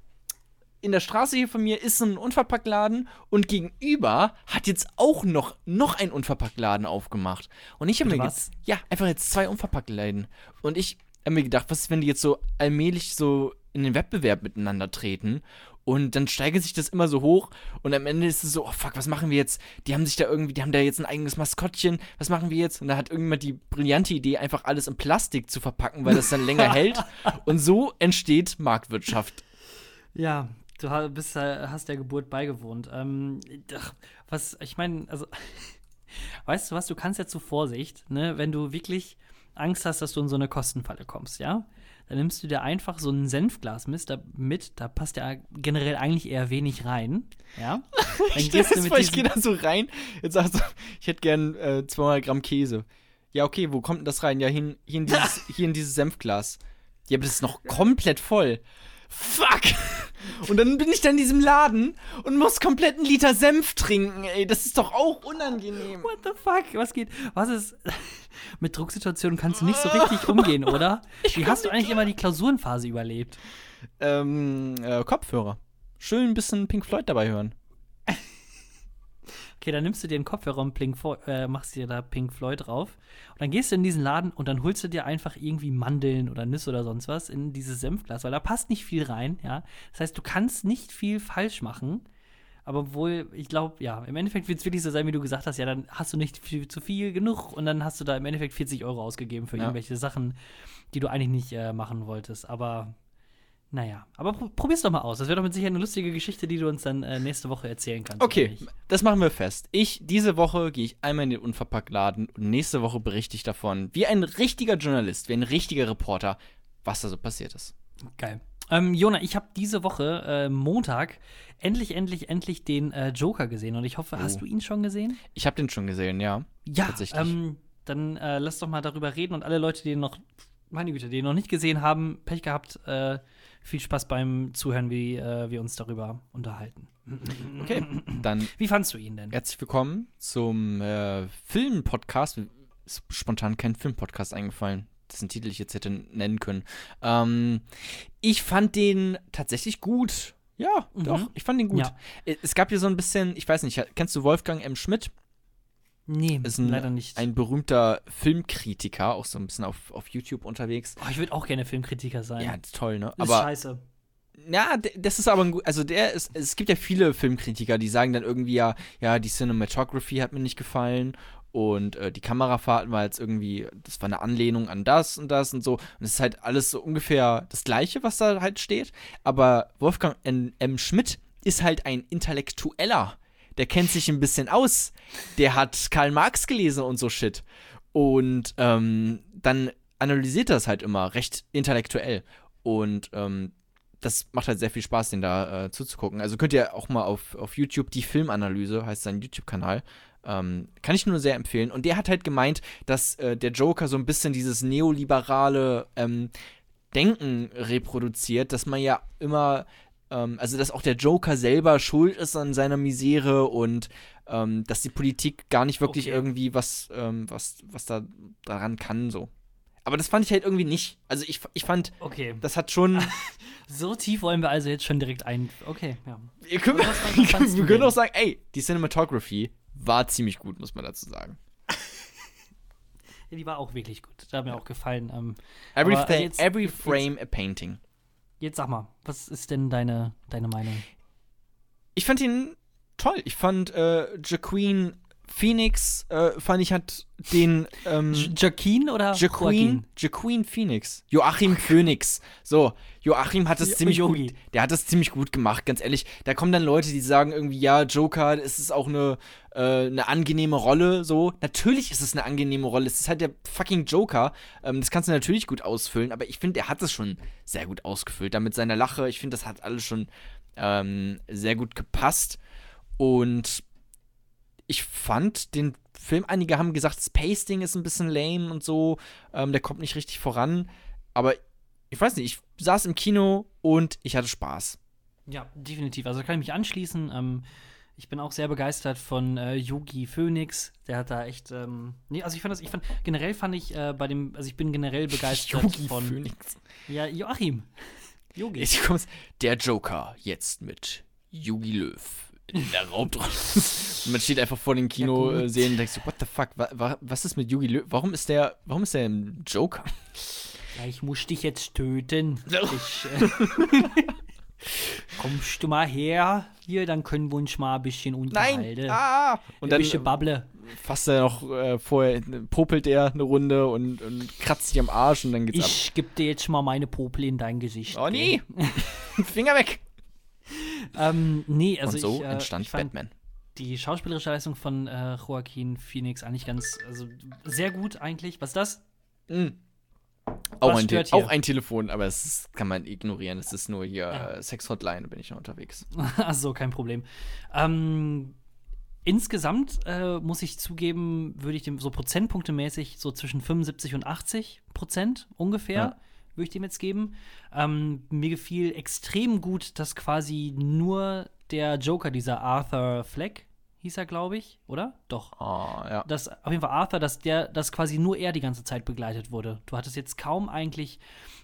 in der Straße hier von mir ist ein Unverpacktladen und gegenüber hat jetzt auch noch, noch ein Unverpacktladen aufgemacht. Und ich habe mir gedacht, ja, einfach jetzt zwei Unverpacktläden. Und ich habe mir gedacht, was ist, wenn die jetzt so allmählich so in den Wettbewerb miteinander treten und dann steigert sich das immer so hoch und am Ende ist es so, oh fuck, was machen wir jetzt? Die haben sich da irgendwie, die haben da jetzt ein eigenes Maskottchen, was machen wir jetzt? Und da hat irgendjemand die brillante Idee, einfach alles in Plastik zu verpacken, weil das dann länger hält. Und so entsteht Marktwirtschaft. Ja, du bist, hast der Geburt beigewohnt. Ähm, ach, was, ich meine, also, weißt du was, du kannst ja zu Vorsicht, ne, wenn du wirklich Angst hast, dass du in so eine Kostenfalle kommst, ja? Dann nimmst du dir einfach so ein Senfglas mit, da, mit, da passt ja generell eigentlich eher wenig rein, ja? Dann Ich, gehst du mit ich gehe da so rein, jetzt sagst du, ich hätte gern äh, 200 Gramm Käse. Ja, okay, wo kommt denn das rein? Ja, hier, in- hier, in, dieses, hier in dieses Senfglas. Ja, aber das ist noch komplett voll. Fuck! Und dann bin ich da in diesem Laden und muss komplett einen Liter Senf trinken, ey. Das ist doch auch unangenehm. What the fuck? Was geht? Was ist. Mit Drucksituationen kannst du nicht so richtig umgehen, oder? Wie hast du eigentlich immer die Klausurenphase überlebt? Ähm, äh, Kopfhörer. Schön ein bisschen Pink Floyd dabei hören. Okay, dann nimmst du dir einen Kopfhörer und Pink äh, machst dir da Pink Floyd drauf. Und dann gehst du in diesen Laden und dann holst du dir einfach irgendwie Mandeln oder Nüsse oder sonst was in dieses Senfglas, weil da passt nicht viel rein, ja. Das heißt, du kannst nicht viel falsch machen. Aber wohl, ich glaube, ja, im Endeffekt wird es wirklich so sein, wie du gesagt hast, ja, dann hast du nicht viel, zu viel genug und dann hast du da im Endeffekt 40 Euro ausgegeben für Ja. irgendwelche Sachen, die du eigentlich nicht äh, machen wolltest. Aber naja, aber pro probier's doch mal aus. Das wäre doch mit Sicherheit eine lustige Geschichte, die du uns dann äh, nächste Woche erzählen kannst. Okay, das machen wir fest. Ich, diese Woche gehe ich einmal in den Unverpacktladen und nächste Woche berichte ich davon, wie ein richtiger Journalist, wie ein richtiger Reporter, was da so passiert ist. Geil. Ähm, Jona, ich habe diese Woche äh, Montag endlich, endlich, endlich den äh, Joker gesehen und ich hoffe, hast Oh. du ihn schon gesehen? Ich habe den schon gesehen, ja. Ja, Tatsächlich. Ähm, dann äh, lass doch mal darüber reden und alle Leute, die ihn noch, meine Güte, die ihn noch nicht gesehen haben, Pech gehabt. Äh, viel Spaß beim Zuhören, wie äh, wir uns darüber unterhalten. Okay, dann Wie fandst du ihn denn? herzlich willkommen zum äh, Filmpodcast. Ist spontan kein Filmpodcast eingefallen, dessen Titel ich jetzt hätte nennen können. Ähm, ich fand den tatsächlich gut. Ja, Mhm. doch, ich fand den gut. Ja. Äh, Es gab hier so ein bisschen, ich weiß nicht, kennst du Wolfgang M. Schmidt? Nee, Ist ein, leider nicht. ein berühmter Filmkritiker, auch so ein bisschen auf, auf YouTube unterwegs. oh, ich würde auch gerne Filmkritiker sein. Ja, toll, ne? ist Aber scheiße. ja, das ist aber ein gut, also der ist, es gibt ja viele Filmkritiker, die sagen dann irgendwie ja, ja, die Cinematography hat mir nicht gefallen und äh, die Kamerafahrten war jetzt irgendwie, das war eine Anlehnung an das und das und so. Und es ist halt alles so ungefähr das Gleiche, was da halt steht. Aber Wolfgang N. M. Schmidt ist halt ein Intellektueller. Der kennt sich ein bisschen aus. Der hat Karl Marx gelesen und so Shit. Und ähm, dann analysiert er das halt immer recht intellektuell. Und ähm, das macht halt sehr viel Spaß, den da äh, zuzugucken. Also könnt ihr auch mal auf, auf YouTube die Filmanalyse, heißt sein YouTube-Kanal, ähm, kann ich nur sehr empfehlen. Und der hat halt gemeint, dass äh, der Joker so ein bisschen dieses neoliberale ähm, Denken reproduziert, dass man ja immer, ähm, also dass auch der Joker selber schuld ist an seiner Misere und ähm, dass die Politik gar nicht wirklich Okay. irgendwie was, ähm, was, was da daran kann, so. Aber das fand ich halt irgendwie nicht. Also ich, ich fand, Okay. das hat schon. So tief wollen wir also jetzt schon direkt ein. Okay, ja. Ihr könnt, du wir können auch sagen, ey, die Cinematography war ziemlich gut, muss man dazu sagen. ja. Die war auch wirklich gut. Da hat mir auch gefallen. Ähm, Every, every frame a painting. Jetzt sag mal, was ist denn deine, deine Meinung? Ich fand ihn toll. Ich fand äh, Jaqueen Phoenix, äh, fand ich hat den ähm, J- Joaquin oder Jaqueen, Jaqueen Phoenix. Joachim Phoenix. So, Joachim hat das Jo- ziemlich gut. Der hat das ziemlich gut gemacht, ganz ehrlich. Da kommen dann Leute, die sagen irgendwie, ja, Joker, es ist auch eine, äh, eine angenehme Rolle. So, natürlich ist es eine angenehme Rolle. Es ist halt der fucking Joker. Ähm, das kannst du natürlich gut ausfüllen, aber ich finde, er hat es schon sehr gut ausgefüllt. Da mit seiner Lache, ich finde, das hat alles schon ähm, sehr gut gepasst. Und ich fand den Film, einige haben gesagt, das Pasting ist ein bisschen lame und so, ähm, der kommt nicht richtig voran. Aber ich weiß nicht, ich saß im Kino und ich hatte Spaß. Ja, definitiv. Also da kann ich mich anschließen. Ähm, ich bin auch sehr begeistert von äh, Yogi Phoenix. Der hat da echt. Ähm, nee, also ich fand das, ich fand, generell fand ich äh, bei dem, also ich bin generell begeistert Yogi von. Phoenix. Ja, Joachim. Yogi. Der Joker, jetzt mit Yogi Löw in der Raumdrolle. und man steht einfach vor den Ja. Kinosälen und denkt so, what the fuck, wa wa was ist mit Yogi Löw? Warum ist der, warum ist der ein Joker? Ja, ich muss dich jetzt töten. Ich, äh, kommst du mal her hier, dann können wir uns mal ein bisschen unterhalten. Ah! Und ein dann bisschen Babble. fasst er noch äh, vorher, popelt er eine Runde und, und kratzt sich am Arsch und dann geht's Ich geb dir jetzt mal meine Popel in dein Gesicht. ab. Oh nee! Finger weg! Ähm, nee, also und so ich, äh, entstand ich Batman. die schauspielerische Leistung von äh, Joaquin Phoenix eigentlich ganz, also sehr gut eigentlich. Was ist das? Mhm. Auch, ein auch ein Telefon, aber ist, kann man ignorieren. Es ist nur hier Ja. äh, Sex-Hotline, bin ich noch unterwegs. Achso, kein Problem. Ähm, insgesamt äh, muss ich zugeben, würde ich dem so prozentpunktemäßig so zwischen 75 und 80 Prozent ungefähr, Ja. Würde ich dem jetzt geben. Ähm, mir gefiel extrem gut, dass quasi nur der Joker, dieser Arthur Fleck, hieß er, glaube ich, oder? Doch. Oh, ja. dass auf jeden Fall Arthur, dass der, dass quasi nur er die ganze Zeit begleitet wurde. Du hattest jetzt kaum eigentlich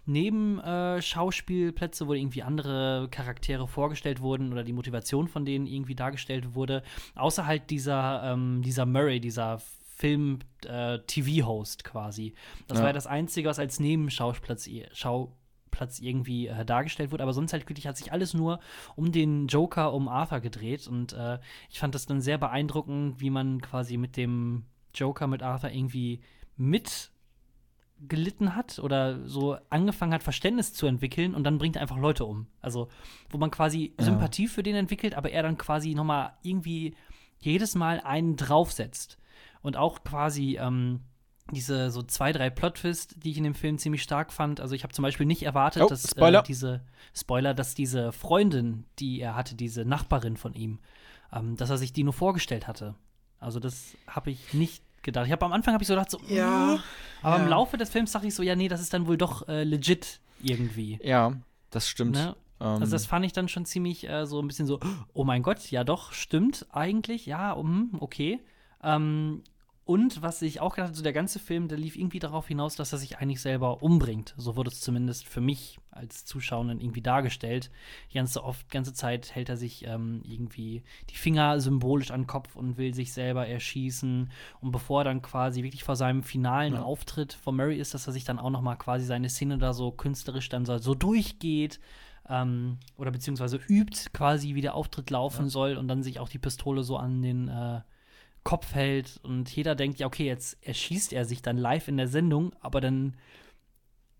neben äh, Schauspielplätze, wo irgendwie andere Charaktere vorgestellt wurden oder die Motivation von denen irgendwie dargestellt wurde, außer halt dieser, ähm, dieser Murray, dieser Film-TV-Host quasi. Das Ja. war ja das Einzige, was als Nebenschauplatz Schauplatz irgendwie äh, dargestellt wurde, aber sonst halt wirklich hat sich alles nur um den Joker, um Arthur gedreht und äh, ich fand das dann sehr beeindruckend, wie man quasi mit dem Joker, mit Arthur irgendwie mitgelitten hat oder so angefangen hat, Verständnis zu entwickeln und dann bringt er einfach Leute um. Also, wo man quasi Ja. Sympathie für den entwickelt, aber er dann quasi nochmal irgendwie jedes Mal einen draufsetzt. Und auch quasi ähm, diese so zwei, drei Plot-Twists, die ich in dem Film ziemlich stark fand. Also ich habe zum Beispiel nicht erwartet, Oh, dass Spoiler. Äh, diese Spoiler, dass diese Freundin, die er hatte, diese Nachbarin von ihm, ähm, dass er sich die nur vorgestellt hatte. Also das habe ich nicht gedacht. Ich habe am Anfang habe ich so gedacht, so, Ja, äh, aber ja. im Laufe des Films dachte ich so, ja, nee, das ist dann wohl doch äh, legit irgendwie. Ja, das stimmt. Ne? Ähm, Also das fand ich dann schon ziemlich äh, so ein bisschen so, oh mein Gott, ja doch, stimmt eigentlich, ja, um, okay. Ähm, und was ich auch gedacht habe, so der ganze Film, der lief irgendwie darauf hinaus, dass er sich eigentlich selber umbringt. So wurde es zumindest für mich als Zuschauenden irgendwie dargestellt. Die ganze oft, ganze Zeit hält er sich ähm, irgendwie die Finger symbolisch an den Kopf und will sich selber erschießen. Und bevor er dann quasi wirklich vor seinem finalen Ja. Auftritt von Murray ist, dass er sich dann auch noch mal quasi seine Szene da so künstlerisch dann so, so durchgeht ähm, oder beziehungsweise übt quasi, wie der Auftritt laufen soll und dann sich auch die Pistole so an den äh, Kopf hält und jeder denkt, ja, okay, jetzt erschießt er sich dann live in der Sendung, aber dann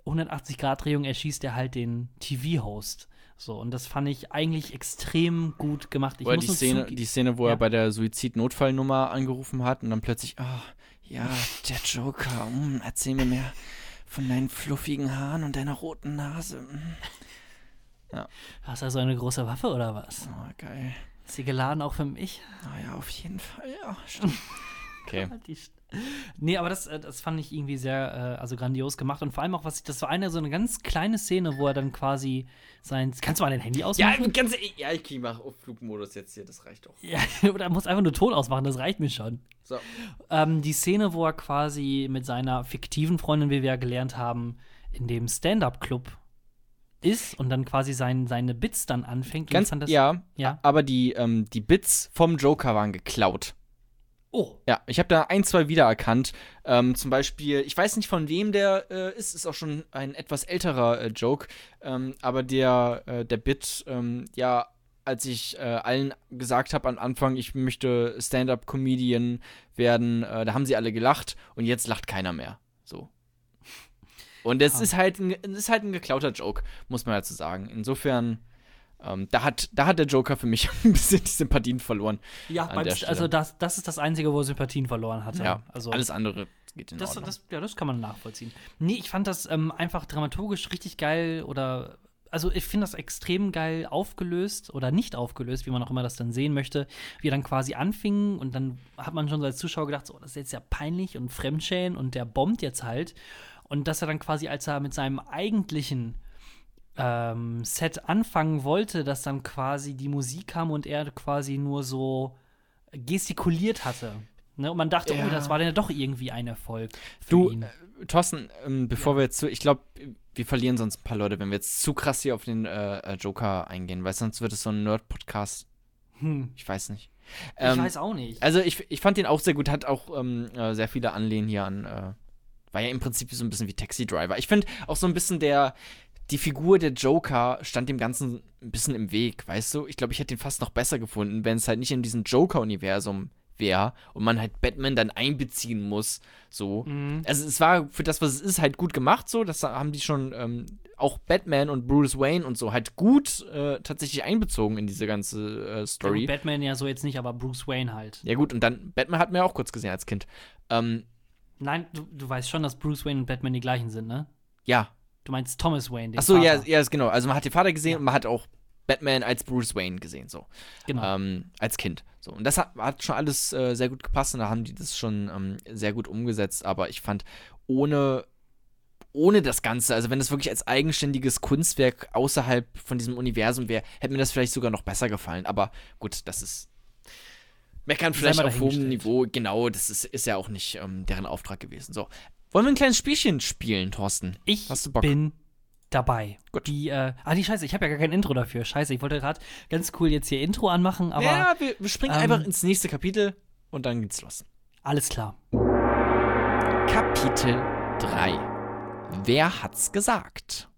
180-Grad-Drehung erschießt er halt den TV-Host. So, und das fand ich eigentlich extrem gut gemacht. Ich Oder die Szene, die Szene, wo Ja. er bei der Suizid-Notfallnummer angerufen hat und dann plötzlich, ah, ja, der Joker, mm, erzähl mir mehr von deinen fluffigen Haaren und deiner roten Nase. Mm. Hast du also eine große Waffe oder was? Oh, geil. Sie geladen auch für mich? Naja, auf jeden Fall, ja. stimmt. Okay. St- Nee, aber das, äh, das fand ich irgendwie sehr, äh, also grandios gemacht. Und vor allem auch, was ich, das war eine so eine ganz kleine Szene, wo er dann quasi sein. Kannst du mal dein Handy Ja, ausmachen? ganz, ja, ich mache auf Flugmodus jetzt hier, das reicht doch. Ja, oder er muss einfach nur Ton ausmachen, das reicht mir schon. So. Ähm, die Szene, wo er quasi mit seiner fiktiven Freundin, wie wir ja gelernt haben, in dem Stand-Up-Club ist und dann quasi sein, seine Bits dann anfängt. Ganz, fand das, ja, Ja. aber die, ähm, die Bits vom Joker waren geklaut. Oh, Ja, ich habe da ein, zwei wiedererkannt. Ähm, zum Beispiel, ich weiß nicht von wem der äh, ist, ist auch schon ein etwas älterer äh, Joke. Ähm, aber der, äh, der Bit, ähm, ja, als ich äh, allen gesagt habe am Anfang, ich möchte Stand-up-Comedian werden, äh, da haben sie alle gelacht und jetzt lacht keiner mehr. Und das Ah. ist halt ein, ist halt ein geklauter Joke, muss man dazu sagen. Insofern, ähm, da, hat, da hat der Joker für mich ein bisschen die Sympathien verloren. ja, also das, das ist das Einzige, wo er Sympathien verloren hatte. Ja, also alles andere geht in Das, Ordnung. das, ja, das kann man nachvollziehen. Nee, ich fand das ähm, einfach dramaturgisch richtig geil oder also ich finde das extrem geil aufgelöst oder nicht aufgelöst, wie man auch immer das dann sehen möchte, wie er dann quasi anfing und dann hat man schon so als Zuschauer gedacht, so, das ist jetzt ja peinlich und Fremdschämen und der bombt jetzt halt. Und dass er dann quasi, als er mit seinem eigentlichen ähm, Set anfangen wollte, dass dann quasi die Musik kam und er quasi nur so gestikuliert hatte. Ne? Und man dachte, Ja. oh, das war dann ja doch irgendwie ein Erfolg Du, ihn. äh, Thorsten, ähm, bevor wir jetzt zu, ich glaube, wir verlieren sonst ein paar Leute, wenn wir jetzt zu krass hier auf den äh, äh, Joker eingehen, weil sonst wird es so ein Nerd-Podcast. Hm. Ich weiß nicht. Ich Ähm, weiß auch nicht. Also ich, ich fand den auch sehr gut, hat auch ähm, äh, sehr viele Anlehnen hier an, äh, war ja im Prinzip so ein bisschen wie Taxi Driver. Ich finde auch so ein bisschen der, die Figur der Joker stand dem Ganzen ein bisschen im Weg, weißt du? Ich glaube, ich hätte ihn fast noch besser gefunden, wenn es halt nicht in diesem Joker-Universum wäre und man halt Batman dann einbeziehen muss, so. Mhm. Also es war für das, was es ist, halt gut gemacht, so. Das haben die schon ähm, auch Batman und Bruce Wayne und so halt gut äh, tatsächlich einbezogen in diese ganze äh, Ja, Story. gut, Batman ja so jetzt nicht, aber Bruce Wayne halt. Ja gut, und dann, Batman hat mir auch kurz gesehen als Kind. Ähm, Nein, du, du weißt schon, dass Bruce Wayne und Batman die gleichen sind, ne? ja. Du meinst Thomas Wayne, den Achso, ja, Vater. ja, ist genau. Also man hat den Vater gesehen und man hat auch Batman als Bruce Wayne gesehen, so. Genau. Ähm, als Kind. So. Und das hat, hat schon alles äh, sehr gut gepasst und da haben die das schon ähm, sehr gut umgesetzt. Aber ich fand, ohne, ohne das Ganze, also wenn das wirklich als eigenständiges Kunstwerk außerhalb von diesem Universum wäre, hätte mir das vielleicht sogar noch besser gefallen. Aber gut, das ist. Meckern vielleicht auf hohem. Niveau, genau, das ist, ist ja auch nicht ähm, deren Auftrag gewesen. So. Wollen wir ein kleines Spielchen spielen, Thorsten? ich hast du Bock? bin dabei. Gut. Die, äh, ah, die Scheiße, ich habe ja gar kein Intro dafür. Scheiße, ich wollte gerade ganz cool jetzt hier Intro anmachen, aber ja, wir, wir springen ähm, einfach ins nächste Kapitel und dann geht's los. alles klar. Kapitel 3. Wer hat's gesagt?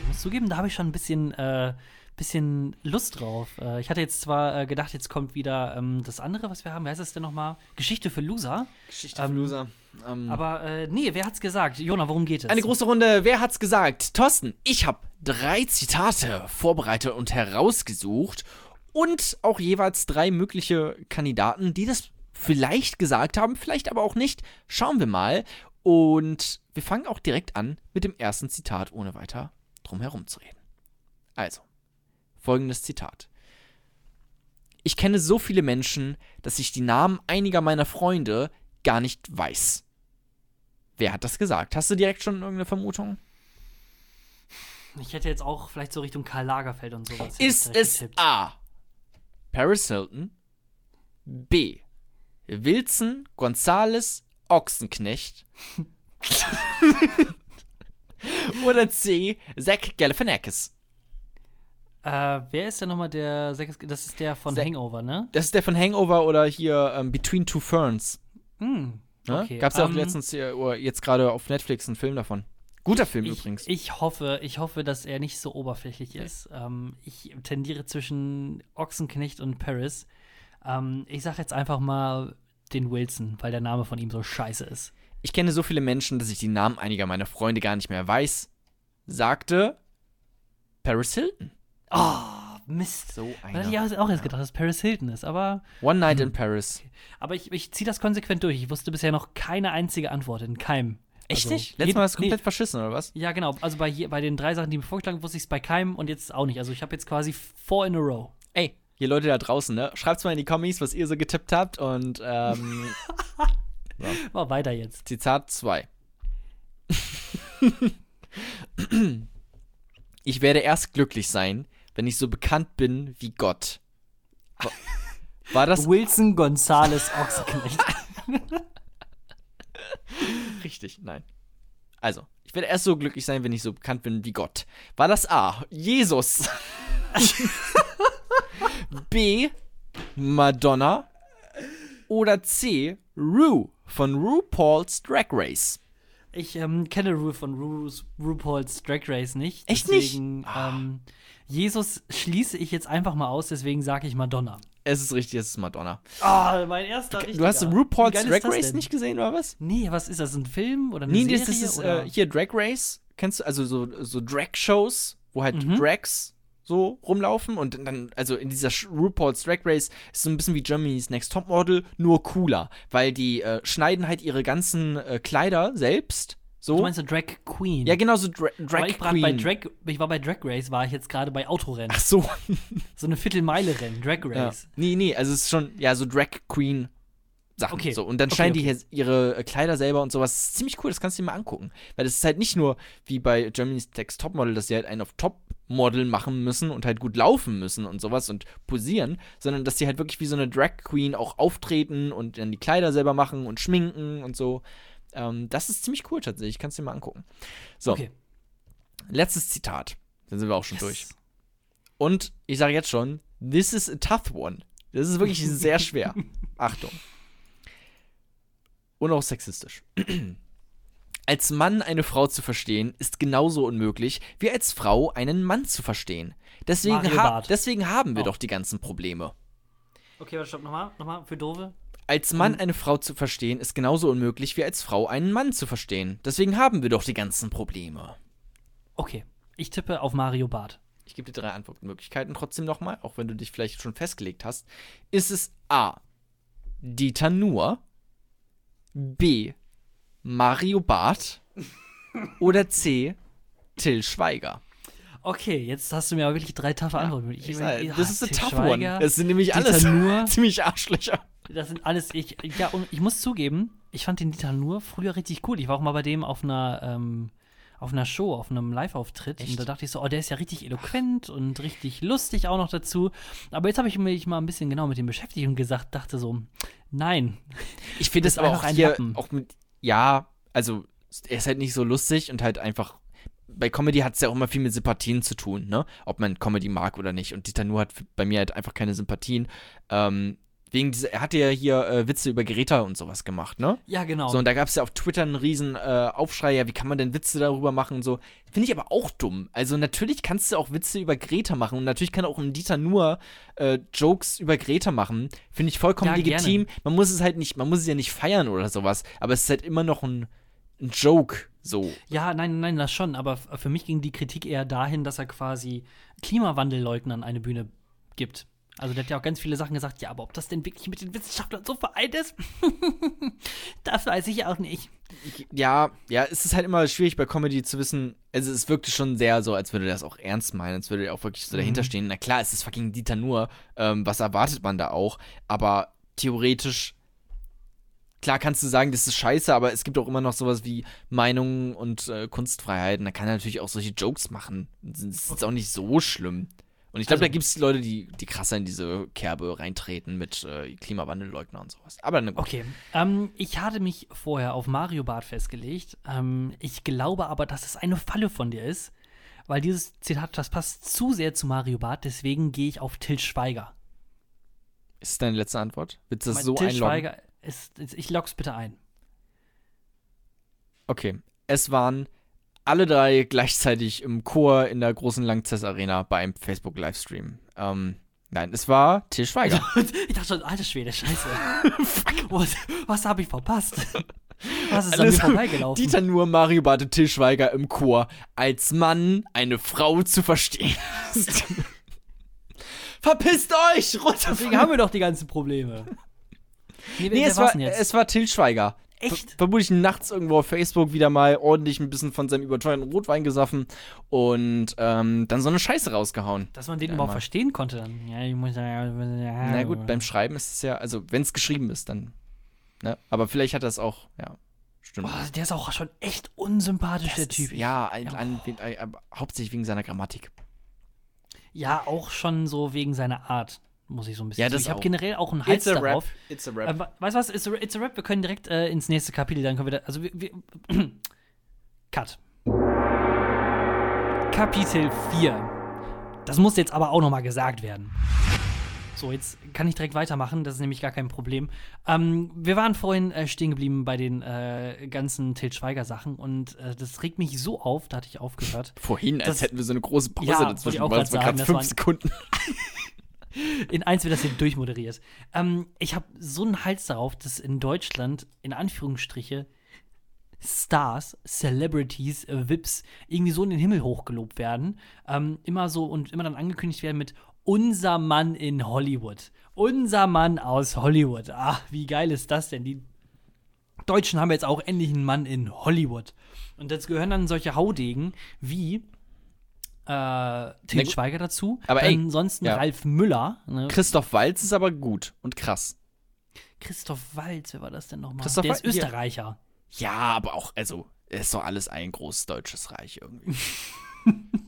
Ich muss zugeben, da habe ich schon ein bisschen, äh, bisschen Lust drauf. Äh, ich hatte jetzt zwar äh, gedacht, jetzt kommt wieder ähm, das andere, was wir haben. Wie heißt das denn nochmal? Geschichte für Loser. Geschichte Ähm, Loser. Ähm, Aber äh, nee, wer hat's gesagt? Jona, worum geht es? eine große Runde. Wer hat's gesagt? Thorsten, ich habe drei Zitate vorbereitet und herausgesucht und auch jeweils drei mögliche Kandidaten, die das vielleicht gesagt haben, vielleicht aber auch nicht. Schauen wir mal. Und wir fangen auch direkt an mit dem ersten Zitat, ohne weiter drum herum zu reden. Also, folgendes Zitat. Ich kenne so viele Menschen, dass ich die Namen einiger meiner Freunde gar nicht weiß. Wer hat das gesagt? Hast du direkt schon irgendeine Vermutung? Ich hätte jetzt auch vielleicht so Richtung Karl Lagerfeld und sowas. Ist es getippt. A. Paris Hilton, B. Wilson Gonzales Ochsenknecht oder C. Zach Galifianakis? Äh, wer ist denn nochmal der Sechs- Das ist der von Se- Hangover, ne? Das ist der von Hangover oder hier ähm, Between Two Ferns. Hm. Ne? Okay, Gab's ja auch ähm, letztens hier, oder jetzt gerade auf Netflix einen Film davon. Guter Film Ich, übrigens. ich hoffe, ich hoffe, dass er nicht so oberflächlich ist. Ähm, ich tendiere zwischen Ochsenknecht und Paris. Ähm, ich sag jetzt einfach mal den Wilson, weil der Name von ihm so scheiße ist. Ich kenne so viele Menschen, dass ich die Namen einiger meiner Freunde gar nicht mehr weiß, sagte Paris Hilton. Oh, Mist. So Da hätte ich auch jetzt gedacht, dass Paris Hilton ist, aber, One Night in Paris. aber ich, ich ziehe das konsequent durch. Ich wusste bisher noch keine einzige Antwort in keinem. Echt Also, nicht? Letztes Mal hast du nee. komplett verschissen, oder was? Ja, genau. Also bei, bei den drei Sachen, die mir vorgeschlagen wusste ich es bei keinem und jetzt auch nicht. Also ich habe jetzt quasi four in a row. Ey, ihr Leute da draußen, ne? Schreibt's mal in die Kommis, was ihr so getippt habt und ähm, Mal weiter jetzt. Zitat 2. ich werde erst glücklich sein, wenn ich so bekannt bin wie Gott. War, das Wilson Gonzales Ochsenknecht. richtig? Nein. Also, ich werde erst so glücklich sein, wenn ich so bekannt bin wie Gott. War das A. Jesus? B. Madonna? Oder C. Ru von RuPaul's Drag Race? Ich ähm, kenne Ru von Ru's, RuPaul's Drag Race nicht. Echt nicht? deswegen, Ähm, Jesus schließe ich jetzt einfach mal aus, deswegen sage ich Madonna. Es ist richtig, es ist Madonna. Ah, mein erster Du hast RuPaul's Drag Race nicht gesehen, oder was? Nee, was ist das? Ein Film oder eine Nee, Serie? das, das ist äh, hier Drag Race. Kennst du, also so, so Drag-Shows, wo halt Mhm. Drags so rumlaufen und dann, also in dieser RuPaul's Drag Race ist so ein bisschen wie Germany's Next Topmodel, nur cooler, weil die äh, schneiden halt ihre ganzen äh, Kleider selbst, So? Du meinst eine Drag Queen? ja, genau, so Dra Drag Aber ich, Queen. bei Drag, ich war bei Drag Race, war ich jetzt gerade bei Autorennen. Ach so. So eine Viertelmeile-Rennen, Drag ja. Race. Nee, nee, also es ist schon, ja, so Drag Queen. Sachen. Okay. So. Und dann Okay, scheinen okay. die hier ihre äh, Kleider selber und sowas. Das ist ziemlich cool, das kannst du dir mal angucken. Weil das ist halt nicht nur wie bei Germany's Next Topmodel, dass sie halt einen auf Topmodel machen müssen und halt gut laufen müssen und sowas und posieren, sondern dass die halt wirklich wie so eine Drag Queen auch auftreten und dann die Kleider selber machen und schminken und so. Ähm, das ist ziemlich cool tatsächlich, kannst du dir mal angucken. So, Okay. letztes Zitat. Dann sind wir auch schon Yes. durch. Und ich sage jetzt schon, this is a tough one. Das ist wirklich sehr schwer. Achtung. Und auch sexistisch. Als Mann eine Frau zu verstehen, ist genauso unmöglich, wie als Frau einen Mann zu verstehen. Deswegen, ha deswegen haben wir Oh. doch die ganzen Probleme. Okay, warte, stopp, nochmal, nochmal für Dove. Als Mann eine Frau zu verstehen, ist genauso unmöglich, wie als Frau einen Mann zu verstehen. Deswegen haben wir doch die ganzen Probleme. Okay, ich tippe auf Mario Barth. Ich gebe dir drei Antwortmöglichkeiten trotzdem nochmal, auch wenn du dich vielleicht schon festgelegt hast. Ist es A. Dieter Nuhr, B. Mario Barth oder C. Till Schweiger? Okay, jetzt hast du mir aber wirklich drei taffe Antworten. Ich, Ich sag, ja, das ist ein Til tough Schweiger, one. Es sind nämlich Dieter alles Nuhr. ziemlich Arschlöcher. Das sind alles, ich, ja, und ich muss zugeben, ich fand den Dieter nur früher richtig cool. Ich war auch mal bei dem auf einer, ähm, auf einer Show, auf einem Live-Auftritt. Und da dachte ich so, oh, der ist ja richtig eloquent und richtig lustig auch noch dazu. Aber jetzt habe ich mich mal ein bisschen genau mit dem beschäftigt und gesagt, dachte so, nein. Ich finde es aber auch ein hier, Lappen. auch mit, ja, also er ist halt nicht so lustig und halt einfach, bei Comedy hat es ja auch immer viel mit Sympathien zu tun, ne? Ob man Comedy mag oder nicht. Und Dieter Nuhr hat bei mir halt einfach keine Sympathien. Ähm, wegen dieser, er hatte ja hier äh, Witze über Greta und sowas gemacht, ne? Ja, genau. So, und da gab es ja auf Twitter einen riesen äh, Aufschrei, ja, wie kann man denn Witze darüber machen und so. Finde ich aber auch dumm. Also natürlich kannst du auch Witze über Greta machen und natürlich kann auch ein Dieter nur äh, Jokes über Greta machen. Finde ich vollkommen Ja, legitim. Man muss es halt nicht, man muss es ja nicht feiern oder sowas, aber es ist halt immer noch ein, ein Joke, so. Ja, nein, nein, das schon. Aber für mich ging die Kritik eher dahin, dass er quasi Klimawandelleugnern eine Bühne gibt. Also der hat ja auch ganz viele Sachen gesagt, ja, aber ob das denn wirklich mit den Wissenschaftlern so vereint ist, das weiß ich auch nicht. Ja, ja, es ist halt immer schwierig bei Comedy zu wissen, also es wirkte schon sehr so, als würde er das auch ernst meinen, als würde er auch wirklich so dahinter stehen. Na klar, es ist fucking Dieter nur, ähm, was erwartet man da auch, aber theoretisch, klar kannst du sagen, das ist scheiße, aber es gibt auch immer noch sowas wie Meinungen und äh, Kunstfreiheit und da kann er natürlich auch solche Jokes machen. Das ist jetzt auch nicht so schlimm. Und ich glaube, Also- da gibt es Leute, die, die krasser in diese Kerbe reintreten mit äh, Klimawandelleugner und sowas. Aber ne. Okay, ähm, ich hatte mich vorher auf Mario Barth festgelegt. Ähm, ich glaube aber, dass es eine Falle von dir ist, weil dieses Zitat, das passt zu sehr zu Mario Barth, deswegen gehe ich auf Till Schweiger. Ist das deine letzte Antwort? Willst du das so Till einloggen? Schweiger ist, ist, ich log's bitte ein. Okay. Es waren alle drei gleichzeitig im Chor in der großen Langzess Arena beim Facebook-Livestream. Ähm, nein, es war Til Schweiger. ich dachte schon, alter Schwede, scheiße. was was habe ich verpasst? Was ist an mir Alles- vorbeigelaufen? Dieter nur Mario Bade Til Schweiger im Chor. Als Mann eine Frau zu verstehen. Verpisst euch! Runter Deswegen haben wir doch die ganzen Probleme. Nee, Nee, es war, es war Til Schweiger. Echt? Ver vermutlich nachts irgendwo auf Facebook wieder mal ordentlich ein bisschen von seinem überteuerten Rotwein gesoffen und ähm, dann so eine Scheiße rausgehauen. Dass man den Ja, überhaupt Mann. verstehen konnte dann. Ja, ich muss ja. Na gut, beim Schreiben ist es ja, also wenn es geschrieben ist, dann. Ne? Aber vielleicht hat das auch, ja, stimmt. Boah, der ist auch schon echt unsympathisch, der Das Typ. Ist, ja, ein, ein, ein, ein, hauptsächlich wegen seiner Grammatik. Ja, auch schon so wegen seiner Art, muss ich so ein bisschen Ja, das Ich habe generell auch einen Hals darauf. It's a Äh, wa- weißt du was? It's a, it's a Rap. Wir können direkt äh, ins nächste Kapitel, dann können wir da, Also, wir, wir Cut. Kapitel 4. Das muss jetzt aber auch noch mal gesagt werden. So, jetzt kann ich direkt weitermachen, das ist nämlich gar kein Problem. Ähm, wir waren vorhin äh, stehen geblieben bei den äh, ganzen Til Schweiger-Sachen und äh, das regt mich so auf, da hatte ich aufgehört. Vorhin, als hätten wir so eine große Pause Ja, dazwischen war sagen, gerade fünf waren- Sekunden. In eins wird das hier durchmoderiert. Ähm, ich habe so einen Hals darauf, dass in Deutschland in Anführungsstriche Stars, Celebrities, äh, Vips irgendwie so in den Himmel hochgelobt werden. Ähm, immer so und immer dann angekündigt werden mit unser Mann in Hollywood. Unser Mann aus Hollywood. Ach, wie geil ist das denn? Die Deutschen haben jetzt auch endlich einen Mann in Hollywood. Und jetzt gehören dann solche Haudegen wie äh, Til gut. Schweiger dazu. Aber ey, ansonsten ja. Ralf Müller. Ne? Christoph Walz ist aber gut und krass. Christoph Walz, wer war das denn nochmal? Christoph Der ist Waltz, hier. Österreicher. Ja, aber auch, also, es ist doch alles ein großes deutsches Reich irgendwie.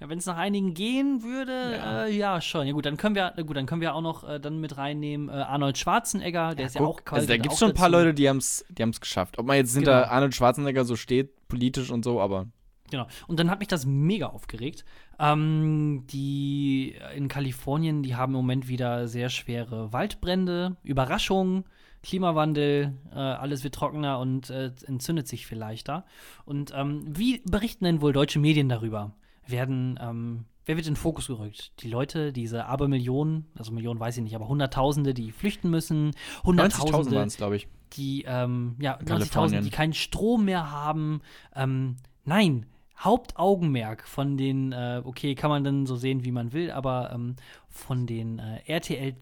Ja, Wenn es nach einigen gehen würde, Ja. Äh, ja, schon. Ja gut, dann können wir, gut, dann können wir auch noch äh, dann mit reinnehmen äh, Arnold Schwarzenegger, der ist ja auch also da gibt es schon ein paar dazu. Leute, die haben es die haben's geschafft. Ob man jetzt hinter Genau. Arnold Schwarzenegger so steht, politisch und so, aber Genau. Und dann hat mich das mega aufgeregt. Ähm, die in Kalifornien, die haben im Moment wieder sehr schwere Waldbrände, Überraschung, Klimawandel, äh, alles wird trockener und äh, entzündet sich viel leichter. Und ähm, wie berichten denn wohl deutsche Medien darüber? Werden, ähm, wer wird in den Fokus gerückt? Die Leute, diese Abermillionen, also Millionen weiß ich nicht, aber Hunderttausende, die flüchten müssen, 90.000 waren Hunderttausende, es, glaube ich. die, ähm, ja, 90.000, Kalifornien. die keinen Strom mehr haben. Ähm, nein, Hauptaugenmerk von den, äh, okay, kann man dann so sehen, wie man will, aber ähm, von den äh, RTL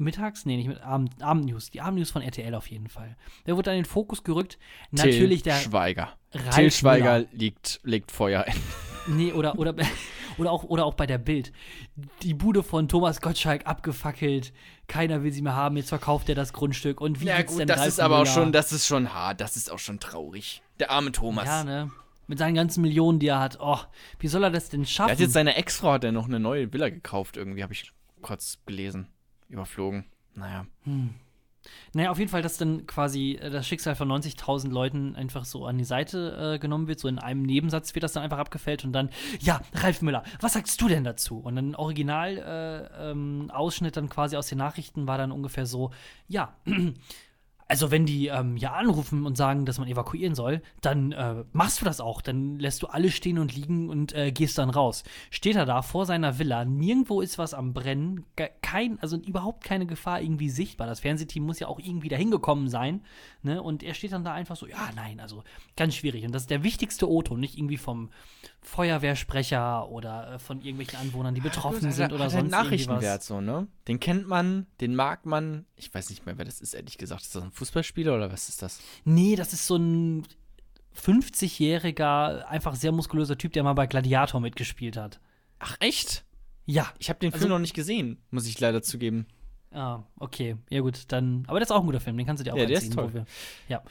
mittags, nee, nicht mit Abend, Abendnews, die Abendnews von RTL auf jeden Fall. Der wurde dann in den Fokus gerückt. Natürlich Till der Schweiger. Ralf Till Schweiger Müller. liegt, legt Feuer ein. Nee, oder, oder, oder, auch, oder auch bei der Bild. Die Bude von Thomas Gottschalk abgefackelt. Keiner will sie mehr haben. Jetzt verkauft er das Grundstück. Und wie Ja gut, denn das Ralf ist aber auch schon, das ist schon hart, das ist auch schon traurig. Der arme Thomas. Ja, ne? Mit seinen ganzen Millionen, die er hat. Oh, wie soll er das denn schaffen? hat jetzt seine Ex-Frau hat er noch eine neue Villa gekauft, irgendwie habe ich kurz gelesen, überflogen. Naja. naja, auf jeden Fall, dass dann quasi äh, das Schicksal von 90.000 Leuten einfach so an die Seite äh, genommen wird. So in einem Nebensatz wird das dann einfach abgefällt und dann, ja, Ralf Müller, was sagst du denn dazu? Und dann Original-Ausschnitt äh, ähm, dann quasi aus den Nachrichten war dann ungefähr so, ja, Also wenn die ähm, ja anrufen und sagen, dass man evakuieren soll, dann äh, machst du das auch. Dann lässt du alle stehen und liegen und äh, gehst dann raus. Steht er da vor seiner Villa, nirgendwo ist was am Brennen, kein, also überhaupt keine Gefahr irgendwie sichtbar. Das Fernsehteam muss ja auch irgendwie dahin gekommen sein. Ne? Und er steht dann da einfach so, ja, nein, also ganz schwierig. Und das ist der wichtigste O-Ton, nicht irgendwie vom Feuerwehrsprecher oder äh, von irgendwelchen Anwohnern, die betroffen Gut, sind oder hat sonst Nachrichtenwert so, ne? Den kennt man, den mag man. Ich weiß nicht mehr, wer das ist, ehrlich gesagt. Ist das ein Fußballspieler oder was ist das? Nee, das ist so ein 50-jähriger, einfach sehr muskulöser Typ, der mal bei Gladiator mitgespielt hat. Ach, echt? Ja. Ich habe den Also- Film noch nicht gesehen, muss ich leider zugeben. Ah, okay. Ja, gut, dann. Aber das ist auch ein guter Film, den kannst du dir auch Ja, der ist toll. Ja.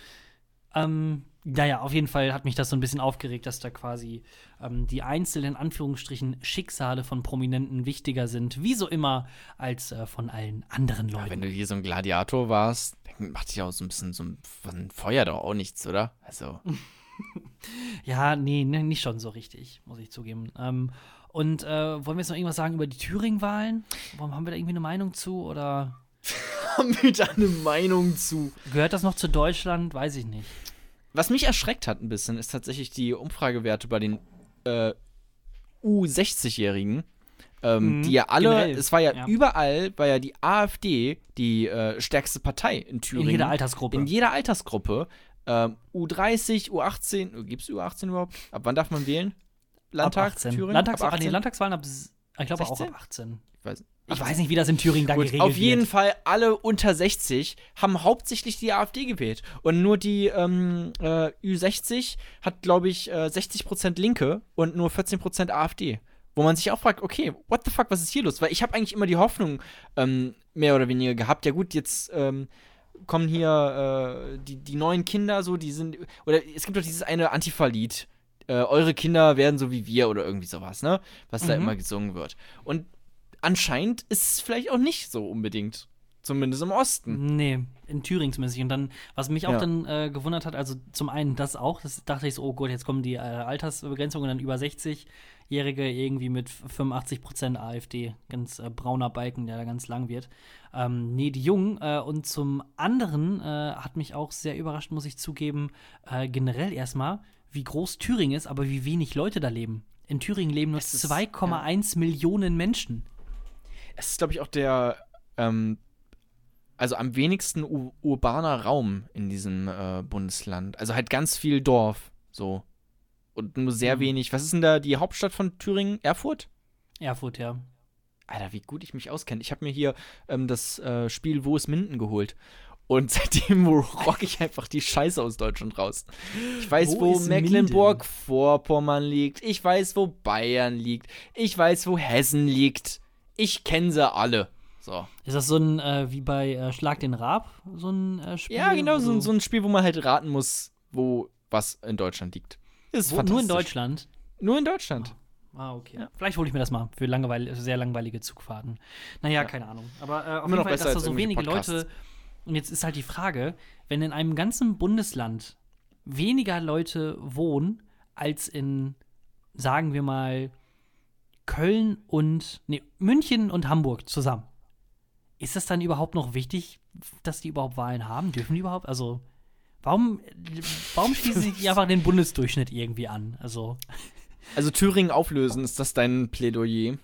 Ähm, naja, auf jeden Fall hat mich das so ein bisschen aufgeregt, dass da quasi ähm, die einzelnen Anführungsstrichen Schicksale von Prominenten wichtiger sind, wie so immer, als äh, von allen anderen Leuten. Wenn du hier so ein Gladiator warst, dann macht dich auch so ein bisschen so ein, ein Feuer doch auch nichts, oder? Also, Ja, nee, ne, nicht schon so richtig, muss ich zugeben. Ähm, und äh, wollen wir jetzt noch irgendwas sagen über die Thüringen-Wahlen? Warum haben wir da irgendwie eine Meinung zu? Oder haben wir da eine Meinung zu? gehört das noch zu Deutschland? Weiß ich nicht. Was mich erschreckt hat ein bisschen, ist tatsächlich die Umfragewerte bei den äh, U60-Jährigen. Ähm, Mhm, die ja alle, generell, es war ja, ja. überall, war ja die AfD die äh, stärkste Partei in Thüringen. In jeder Altersgruppe. In jeder Altersgruppe. Ähm, U30, U18, gibt es U18 überhaupt? Ab wann darf man wählen? Landtag, ab 18. Thüringen? Landtags ab ah, nee, 18? Landtagswahlen ab, ich glaube auch 16? ab 18. Ich weiß, Ich weiß nicht, wie das in Thüringen da Gut, geregelt auf jeden wird. Fall alle unter 60 haben hauptsächlich die AfD gewählt. Und nur die ähm, äh, Ü60 hat, glaube ich, äh, 60% Linke und nur 14% AfD. Wo man sich auch fragt, okay, what the fuck, was ist hier los? Weil ich habe eigentlich immer die Hoffnung ähm, mehr oder weniger gehabt, ja gut, jetzt ähm, kommen hier äh, die, die neuen Kinder so, die sind, oder es gibt doch dieses eine Antifa-Lied, äh, eure Kinder werden so wie wir oder irgendwie sowas, ne? Was da Mhm. immer gesungen wird. Und anscheinend ist es vielleicht auch nicht so unbedingt. Zumindest im Osten. Nee, in Thüringen zumindest. Und dann, was mich auch Ja. dann äh, gewundert hat, also zum einen das auch, das dachte ich so, oh Gott, jetzt kommen die äh, Altersbegrenzungen und dann über 60-Jährige irgendwie mit 85% AfD, ganz äh, brauner Balken, der da ganz lang wird. Ähm, nee, die Jungen. Äh, und zum anderen äh, hat mich auch sehr überrascht, muss ich zugeben, äh, generell erstmal, wie groß Thüringen ist, aber wie wenig Leute da leben. In Thüringen leben nur Es ist- 2,1 Millionen Menschen. Es ist, glaube ich, auch der, ähm, also am wenigsten urbaner Raum in diesem äh, Bundesland. Also halt ganz viel Dorf, so. Und nur sehr Mhm. wenig. Was ist denn da die Hauptstadt von Thüringen? Erfurt? Erfurt, ja. Alter, wie gut ich mich auskenne. Ich habe mir hier ähm, das äh, Spiel Wo ist Minden geholt. Und seitdem rock ich einfach die Scheiße aus Deutschland raus. Ich weiß, Wo wo, Mecklenburg-Vorpommern liegt. Ich weiß, wo Bayern liegt. Ich weiß, wo Hessen liegt. Ich kenne sie alle. So. Ist das so ein, äh, wie bei äh, Schlag den Raab, so ein äh, Spiel? Ja, genau, so, wo- so ein Spiel, wo man halt raten muss, wo was in Deutschland liegt. Ist wo, Nur in. Deutschland? Nur in Deutschland. Ah, okay. Ja. Vielleicht hole ich mir das mal für langweil sehr langweilige Zugfahrten. Naja, keine Ahnung. Aber äh, auf Immer jeden Fall, dass da so wenige irgendwelche Leute. Und jetzt ist halt die Frage, wenn in einem ganzen Bundesland weniger Leute wohnen als in, sagen wir mal, Köln und, nee, München und Hamburg zusammen. Ist das dann überhaupt noch wichtig, dass die überhaupt Wahlen haben? Dürfen die überhaupt? Also, warum, warum schließen sie nicht einfach den Bundesdurchschnitt irgendwie an? Also, Also Thüringen auflösen, ist das dein Plädoyer?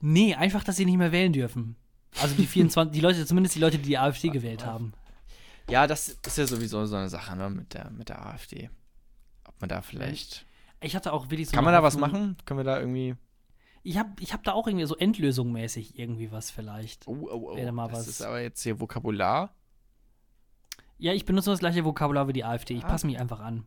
Nee, einfach, dass sie nicht mehr wählen dürfen. Also die 24, die Leute, zumindest die Leute, die die AfD gewählt haben. Ja, das ist ja sowieso so eine Sache, ne, mit der, mit der AfD. Ob man da vielleicht. Ich hatte auch wirklich so. Kann man da was machen? Können wir da irgendwie. Ich habe ich hab da auch irgendwie so endlösungmäßig irgendwie was vielleicht. Oh, oh, oh. Mal das was. ist aber jetzt hier Vokabular. Ja, ich benutze das gleiche Vokabular wie die AfD. Ich Ah. passe mich einfach an.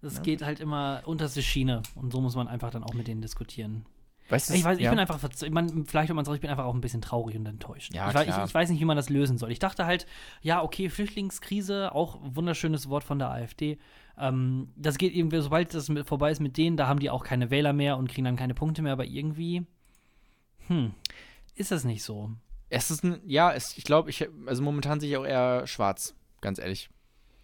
Das Ja. geht halt immer unterste Schiene und so muss man einfach dann auch mit denen diskutieren. Weißt du, Ich weiß, ich ja. bin einfach, ich mein, vielleicht, wenn man sagt, ich bin einfach auch ein bisschen traurig und enttäuscht. Ja, ich, ich, ich weiß nicht, wie man das lösen soll. Ich dachte halt, ja, okay, Flüchtlingskrise, auch ein wunderschönes Wort von der AfD. Ähm, das geht irgendwie, sobald das vorbei ist mit denen, da haben die auch keine Wähler mehr und kriegen dann keine Punkte mehr, aber irgendwie, hm, ist das nicht so. Es ist ein, ja, es, ich glaube, ich, also momentan sehe ich auch eher schwarz, ganz ehrlich.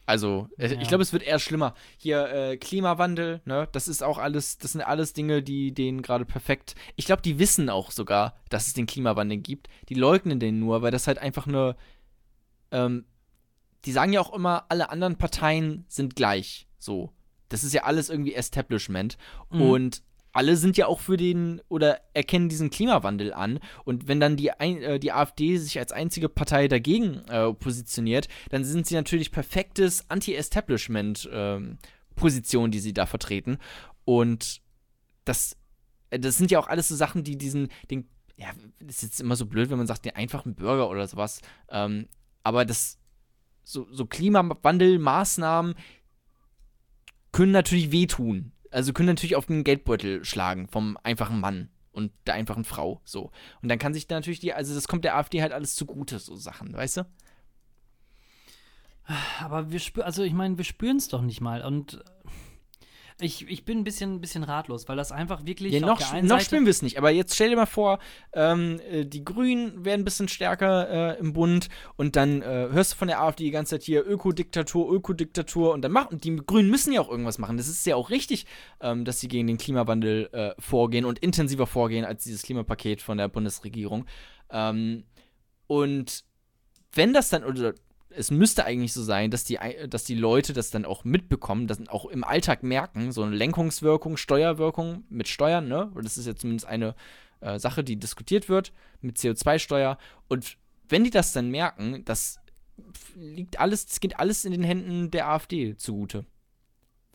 Also, Ja. ich glaube, es wird eher schlimmer. Hier, äh, Klimawandel, ne, das ist auch alles, das sind alles Dinge, die denen gerade perfekt. Ich glaube, die wissen auch sogar, dass es den Klimawandel gibt. Die leugnen den nur, weil das halt einfach eine, ähm, die sagen ja auch immer, alle anderen Parteien sind gleich. So. Das ist ja alles irgendwie Establishment. Mhm. Und alle sind ja auch für den oder erkennen diesen Klimawandel an. Und wenn dann die, äh, die AfD sich als einzige Partei dagegen äh, positioniert, dann sind sie natürlich perfektes Anti-Establishment-Position, die sie da vertreten. Und das, äh, das sind ja auch alles so Sachen, die diesen, den, ja, das ist jetzt immer so blöd, wenn man sagt, den einfachen Bürger oder sowas. Ähm, aber das, so, so Klimawandelmaßnahmen können natürlich wehtun. Also können natürlich auf den Geldbeutel schlagen vom einfachen Mann und der einfachen Frau. So. Und dann kann sich da natürlich die, also das kommt der AfD halt alles zugute, so Sachen, weißt du? Aber wir spüren, also ich meine, wir spüren es doch nicht mal. Und ich, ich bin ein bisschen, ein bisschen ratlos, weil das einfach wirklich Ja, noch, noch spüren wir es nicht. Aber jetzt stell dir mal vor, ähm, äh, die Grünen werden ein bisschen stärker äh, im Bund und dann äh, hörst du von der AfD die ganze Zeit hier Ökodiktatur, Ökodiktatur und dann machen die Grünen müssen ja auch irgendwas machen. Das ist ja auch richtig, ähm, dass sie gegen den Klimawandel äh, vorgehen und intensiver vorgehen als dieses Klimapaket von der Bundesregierung. Ähm, und wenn das dann, oder es müsste eigentlich so sein, dass die, dass die Leute das dann auch mitbekommen, das auch im Alltag merken, so eine Lenkungswirkung, Steuerwirkung mit Steuern, ne? Und das ist ja zumindest eine äh, Sache, die diskutiert wird mit CO2-Steuer. Und wenn die das dann merken, das liegt alles, das geht alles in den Händen der AfD zugute.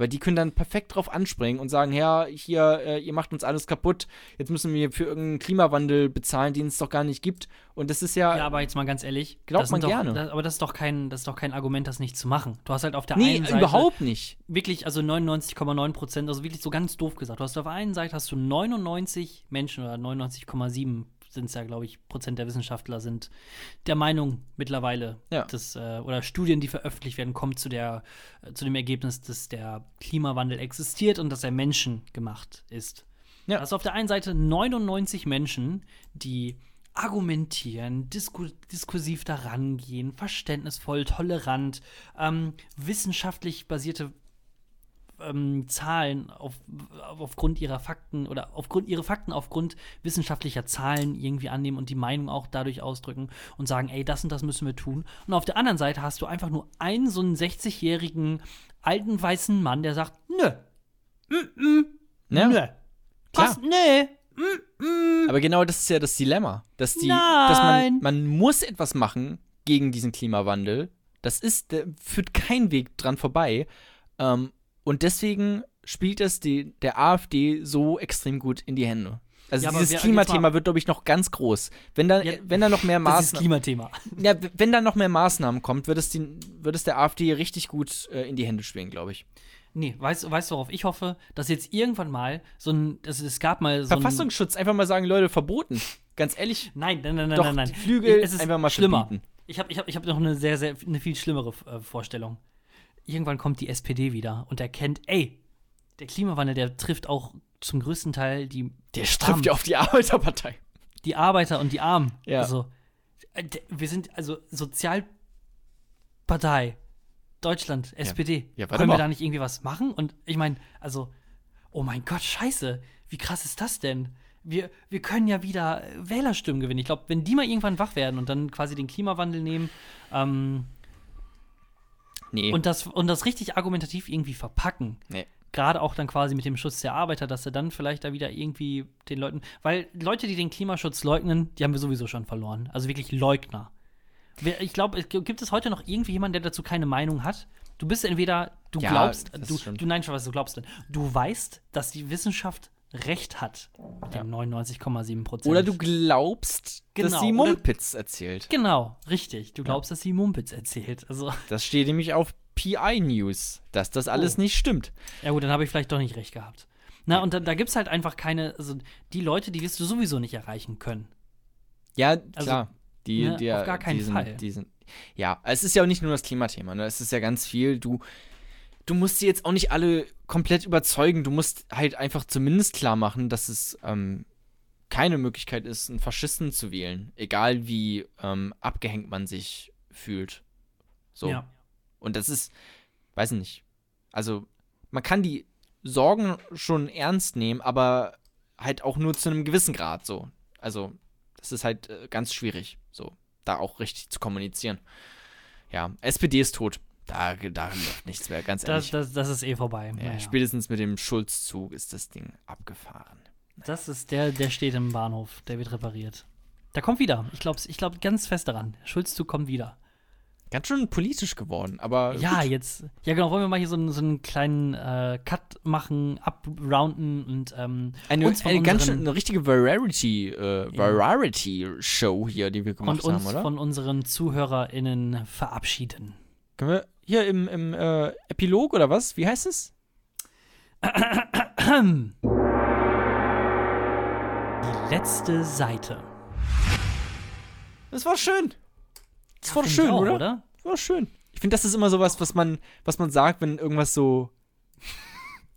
Weil die können dann perfekt drauf anspringen und sagen, ja, hier, äh, ihr macht uns alles kaputt, jetzt müssen wir für irgendeinen Klimawandel bezahlen, den es doch gar nicht gibt. Und das ist ja, Ja, aber jetzt mal ganz ehrlich, Glaubt man doch, gerne. Das, aber das ist doch kein, das ist doch kein Argument, das nicht zu machen. Du hast halt auf der nee, einen Seite überhaupt nicht. wirklich, also 99,9 Prozent, also wirklich so ganz doof gesagt. Du hast auf der einen Seite hast du 99 Menschen oder 99,7 sind es ja, glaube ich, Prozent der Wissenschaftler sind der Meinung mittlerweile, Ja. dass, äh, oder Studien, die veröffentlicht werden, kommen zu der, äh, zu dem Ergebnis, dass der Klimawandel existiert und dass er menschengemacht ist. Ja. Hast auf der einen Seite 99 Menschen, die argumentieren, disku diskursiv daran gehen, verständnisvoll, tolerant, ähm, wissenschaftlich basierte ähm, Zahlen auf, aufgrund ihrer Fakten oder aufgrund ihre Fakten aufgrund wissenschaftlicher Zahlen irgendwie annehmen und die Meinung auch dadurch ausdrücken und sagen, ey, das und das müssen wir tun. Und auf der anderen Seite hast du einfach nur einen so einen 60-jährigen alten weißen Mann, der sagt, nö, mm, mm, Ja, nö, was, nö, Aber genau das ist ja das Dilemma, dass die, dass Nein. man, man muss etwas machen gegen diesen Klimawandel. Das ist, der führt kein Weg dran vorbei. Ähm, und deswegen spielt es die, der AfD so extrem gut in die Hände. Also Ja, dieses Klimathema wird, glaube ich, noch ganz groß. Wenn da, Ja, wenn da noch mehr Das ist Maßnahmen, Klimathema. ja, wenn da noch mehr Maßnahmen kommt, wird es, die, wird es der AfD richtig gut äh, in die Hände schwingen, glaube ich. Nee, weißt, du- weißt worauf ich hoffe? Dass jetzt irgendwann mal so ein, es, es gab mal so Verfassungsschutz, einfach mal sagen, Leute, verboten. Ganz ehrlich. Nein, nein, nein, nein, Doch, nein, nein. die Flügel es ist einfach mal schlimmer. verbieten. Ich habe ich hab, ich hab noch eine sehr, sehr, eine viel schlimmere äh, Vorstellung. Irgendwann kommt die SPD wieder und erkennt, ey, der Klimawandel, der trifft auch zum größten Teil die, Der trifft ja auf die Arbeiterpartei. die Arbeiter und die Armen. Ja. Also, äh, wir sind also Sozialpartei, Deutschland, SPD. Ja, warte Können wir da nicht irgendwie was machen? Und ich meine, also, oh mein Gott, scheiße, wie krass ist das denn? Wir, wir können ja wieder äh, Wählerstimmen gewinnen. Ich glaube, wenn die mal irgendwann wach werden und dann quasi den Klimawandel nehmen ähm, Nee. und, das, und das richtig argumentativ irgendwie verpacken, nee. gerade auch dann quasi mit dem Schutz der Arbeiter, dass sie dann vielleicht da wieder irgendwie den Leuten, weil Leute, die den Klimaschutz leugnen, die haben wir sowieso schon verloren. Also wirklich Leugner. Ich glaube, gibt es heute noch irgendwie jemanden, der dazu keine Meinung hat? Du bist entweder, du Ja, glaubst, du, du nein, was du glaubst denn. Du weißt, dass die Wissenschaft recht hat mit den 99,7 Prozent. Oder du glaubst, dass Genau, sie oder- Mumpitz erzählt. Genau, richtig. Du glaubst, dass sie Mumpitz erzählt. Also, Das steht nämlich auf PI News, dass das alles Oh. nicht stimmt. ja gut, dann habe ich vielleicht doch nicht recht gehabt. Na, und da, da gibt es halt einfach keine, also die Leute, die wirst du sowieso nicht erreichen können. Ja, Also, klar. Die, ne, die, auf gar keinen die sind, Fall. Die sind, ja, es ist ja auch nicht nur das Klimathema, ne? Es ist ja ganz viel. Du, du musst sie jetzt auch nicht alle komplett überzeugen. Du musst halt einfach zumindest klar machen, dass es ähm, keine Möglichkeit ist, einen Faschisten zu wählen. Egal wie ähm, abgehängt man sich fühlt. So. Ja. Und das ist, weiß nicht. Also, man kann die Sorgen schon ernst nehmen, aber halt auch nur zu einem gewissen Grad so. Also, das ist halt äh, ganz schwierig, so, da auch richtig zu kommunizieren. Ja, SPD ist tot. Da, da läuft nichts mehr, ganz Das, ehrlich. das, das ist eh vorbei. ja, Naja. Spätestens mit dem Schulzzug ist das Ding abgefahren. Das ist der, der steht im Bahnhof, der wird repariert. Der kommt wieder. Ich glaube ich glaub ganz fest daran. Schulzzug kommt wieder. Ganz schön politisch geworden, aber Ja, gut. jetzt. Ja, genau. Wollen wir mal hier so, einen- so einen kleinen äh, Cut machen, abrounden und ähm, eine, uns eine ganz schön, eine richtige Variety, äh, Variety-Show hier, die wir gemacht und uns haben, oder? von unseren ZuhörerInnen verabschieden. Können wir hier im, im äh, Epilog oder was? Wie heißt es? Die letzte Seite. Das war schön. Das war Find ich schön, auch, oder? oder? Das war schön. Ich finde, das ist immer sowas, was man, was man sagt, wenn irgendwas so,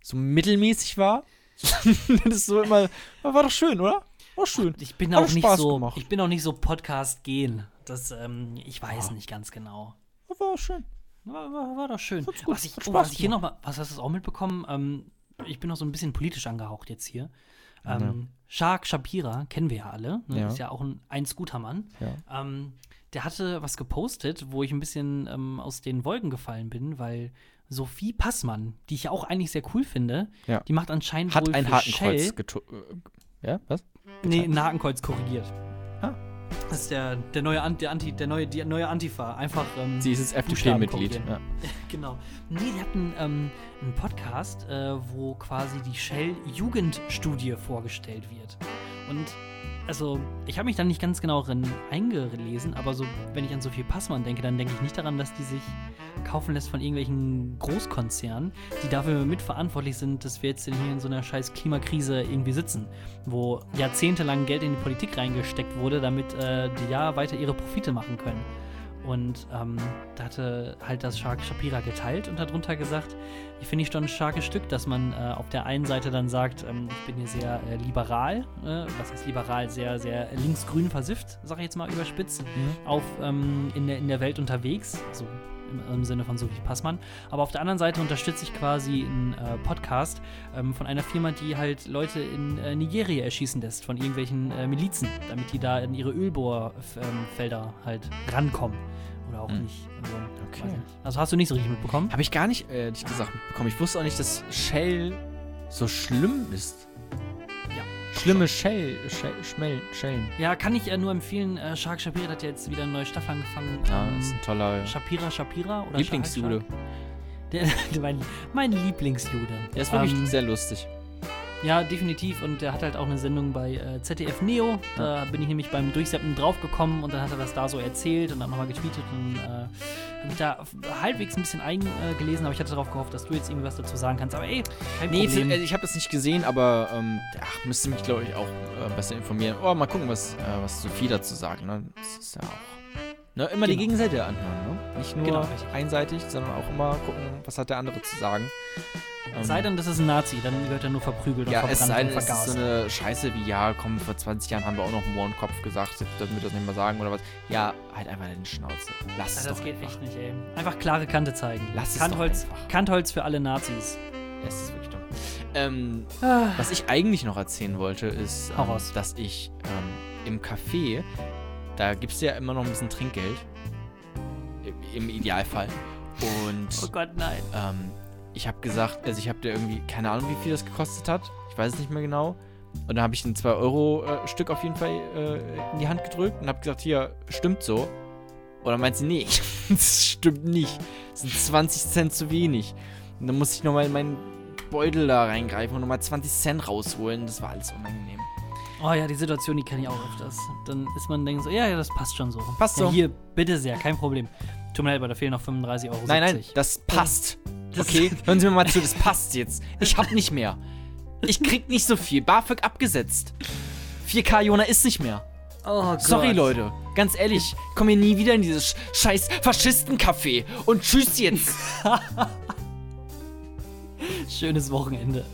so mittelmäßig war. das ist so immer, war doch schön, oder? War schön. Ich bin Hat auch nicht so, gemacht. ich bin auch nicht so Podcast gehen. Das, ähm, ich weiß nicht ganz genau. War schön. War, war, war doch schön. Gut, Was ich, hat oh, was ich hier noch mal, was hast du auch mitbekommen? Ähm, ich bin noch so ein bisschen politisch angehaucht jetzt hier. Ähm, Shark Shapira, kennen wir ja alle, ne? Ja. ist ja auch ein, ein Scootermann. Ja. Ähm, der hatte was gepostet, wo ich ein bisschen ähm, aus den Wolken gefallen bin, weil Sophie Passmann, die ich ja auch eigentlich sehr cool finde, Ja. die macht anscheinend Hat wohl ein für Hakenkreuz Shell, äh, Ja, was? nee, ein Hakenkreuz korrigiert. Das ist der, der neue An- der Anti, der neue, die neue Antifa. Einfach. Ähm, Sie ist jetzt FDP-Mitglied. Ja. Genau. Nee, die hatten ähm, einen Podcast, äh, wo quasi die Shell-Jugendstudie vorgestellt wird. Und also, ich habe mich da nicht ganz genau drin eingelesen, aber so, wenn ich an Sophie Passmann denke, dann denke ich nicht daran, dass die sich kaufen lässt von irgendwelchen Großkonzernen, die dafür mitverantwortlich sind, dass wir jetzt hier in so einer scheiß Klimakrise irgendwie sitzen, wo jahrzehntelang Geld in die Politik reingesteckt wurde, damit äh, die ja weiter ihre Profite machen können. Und ähm, da hatte halt das Shark Shapira geteilt und darunter gesagt, ich finde ich schon ein starkes Stück, dass man äh, auf der einen Seite dann sagt, ähm, ich bin hier sehr äh, liberal, äh, was ist liberal, sehr, sehr linksgrün versifft, sage ich jetzt mal überspitzt, auf ähm, in, der, in der Welt unterwegs, also im, im Sinne von Sophie Passmann. Aber auf der anderen Seite unterstütze ich quasi einen äh, Podcast ähm, von einer Firma, die halt Leute in äh, Nigeria erschießen lässt, von irgendwelchen äh, Milizen, damit die da in ihre Ölbohrfelder halt rankommen. Oder auch Hm. nicht. Also, Okay. nicht. also hast du nicht so richtig mitbekommen? Habe ich gar nicht, äh, ehrlich gesagt, mitbekommen. Ich wusste auch nicht, dass Shell so schlimm ist. Schlimme Shell, Shell, Schmell, Schellen. Ja, kann ich ja nur empfehlen. Äh, Shark Shapira hat ja jetzt wieder eine neue Staffel angefangen. Ja, Ähm, ist ein toller Shapira Shapira oder Lieblingsjude. Mein, mein Lieblingsjude. Der ist wirklich Ähm, sehr lustig. Ja, definitiv. Und er hat halt auch eine Sendung bei äh, ZDF Neo. Da bin ich nämlich beim Durchseppen draufgekommen und dann hat er das da so erzählt und dann nochmal getweetet und äh, hab mich da halbwegs ein bisschen eingelesen, aber ich hatte darauf gehofft, dass du jetzt irgendwie was dazu sagen kannst. Aber ey, kein Nee, Problem. also ich habe das nicht gesehen, aber ähm, ach, müsste mich, glaube ich, auch äh, besser informieren. Oh, mal gucken, was, äh, was Sophie dazu sagt. Ne? Das ist ja auch. Ne, immer die Genau. Gegenseite anhören, ne? Nicht nur Genau, einseitig, sondern auch immer gucken, was hat der andere zu sagen. Ähm, Es sei denn, das ist ein Nazi, dann wird er nur verprügelt ja, und es verbrannt sei und denn, es ist vergast. so eine Scheiße wie, ja, komm, vor 20 Jahren haben wir auch noch Mohrenkopf gesagt, jetzt dürfen wir das nicht mehr sagen oder was. Ja, halt einfach deine Schnauze. Lass es Ja, das doch geht einfach. echt nicht, ey. Einfach klare Kante zeigen. Lass es Kantholz, doch einfach. Kantholz für alle Nazis. Ja, es ist wirklich dumm. Ähm, Ah. was ich eigentlich noch erzählen wollte, ist, ähm, dass ich ähm, im Café, da gibst du ja immer noch ein bisschen Trinkgeld. Im Idealfall. Und Oh Gott, nein. ähm, ich habe gesagt, also ich habe dir irgendwie, keine Ahnung, wie viel das gekostet hat. Ich weiß es nicht mehr genau. Und dann habe ich ein 2-Euro-Stück auf jeden Fall äh, in die Hand gedrückt und habe gesagt, hier, stimmt so. Und dann meint sie, nee, das stimmt nicht. Das sind 20 Cent zu wenig. Und dann musste ich nochmal in meinen Beutel da reingreifen und nochmal 20 Cent rausholen. Das war alles unangenehm. Oh ja, die Situation, die kenne ich auch öfters. Dann ist man denkt so, ja, ja, das passt schon so. Passt ja, so. Hier, bitte sehr, kein Problem. Tut mir leid, aber da fehlen noch 35 Euro. Nein, nein, das passt. Okay, hören Sie mir mal zu, das passt jetzt. Ich hab nicht mehr. Ich krieg nicht so viel. BAföG abgesetzt. 4K Jona ist nicht mehr. Oh Gott. Sorry, Leute. Ganz ehrlich, ich komme hier nie wieder in dieses sch- scheiß Faschisten-Café. Und tschüss jetzt. Schönes Wochenende.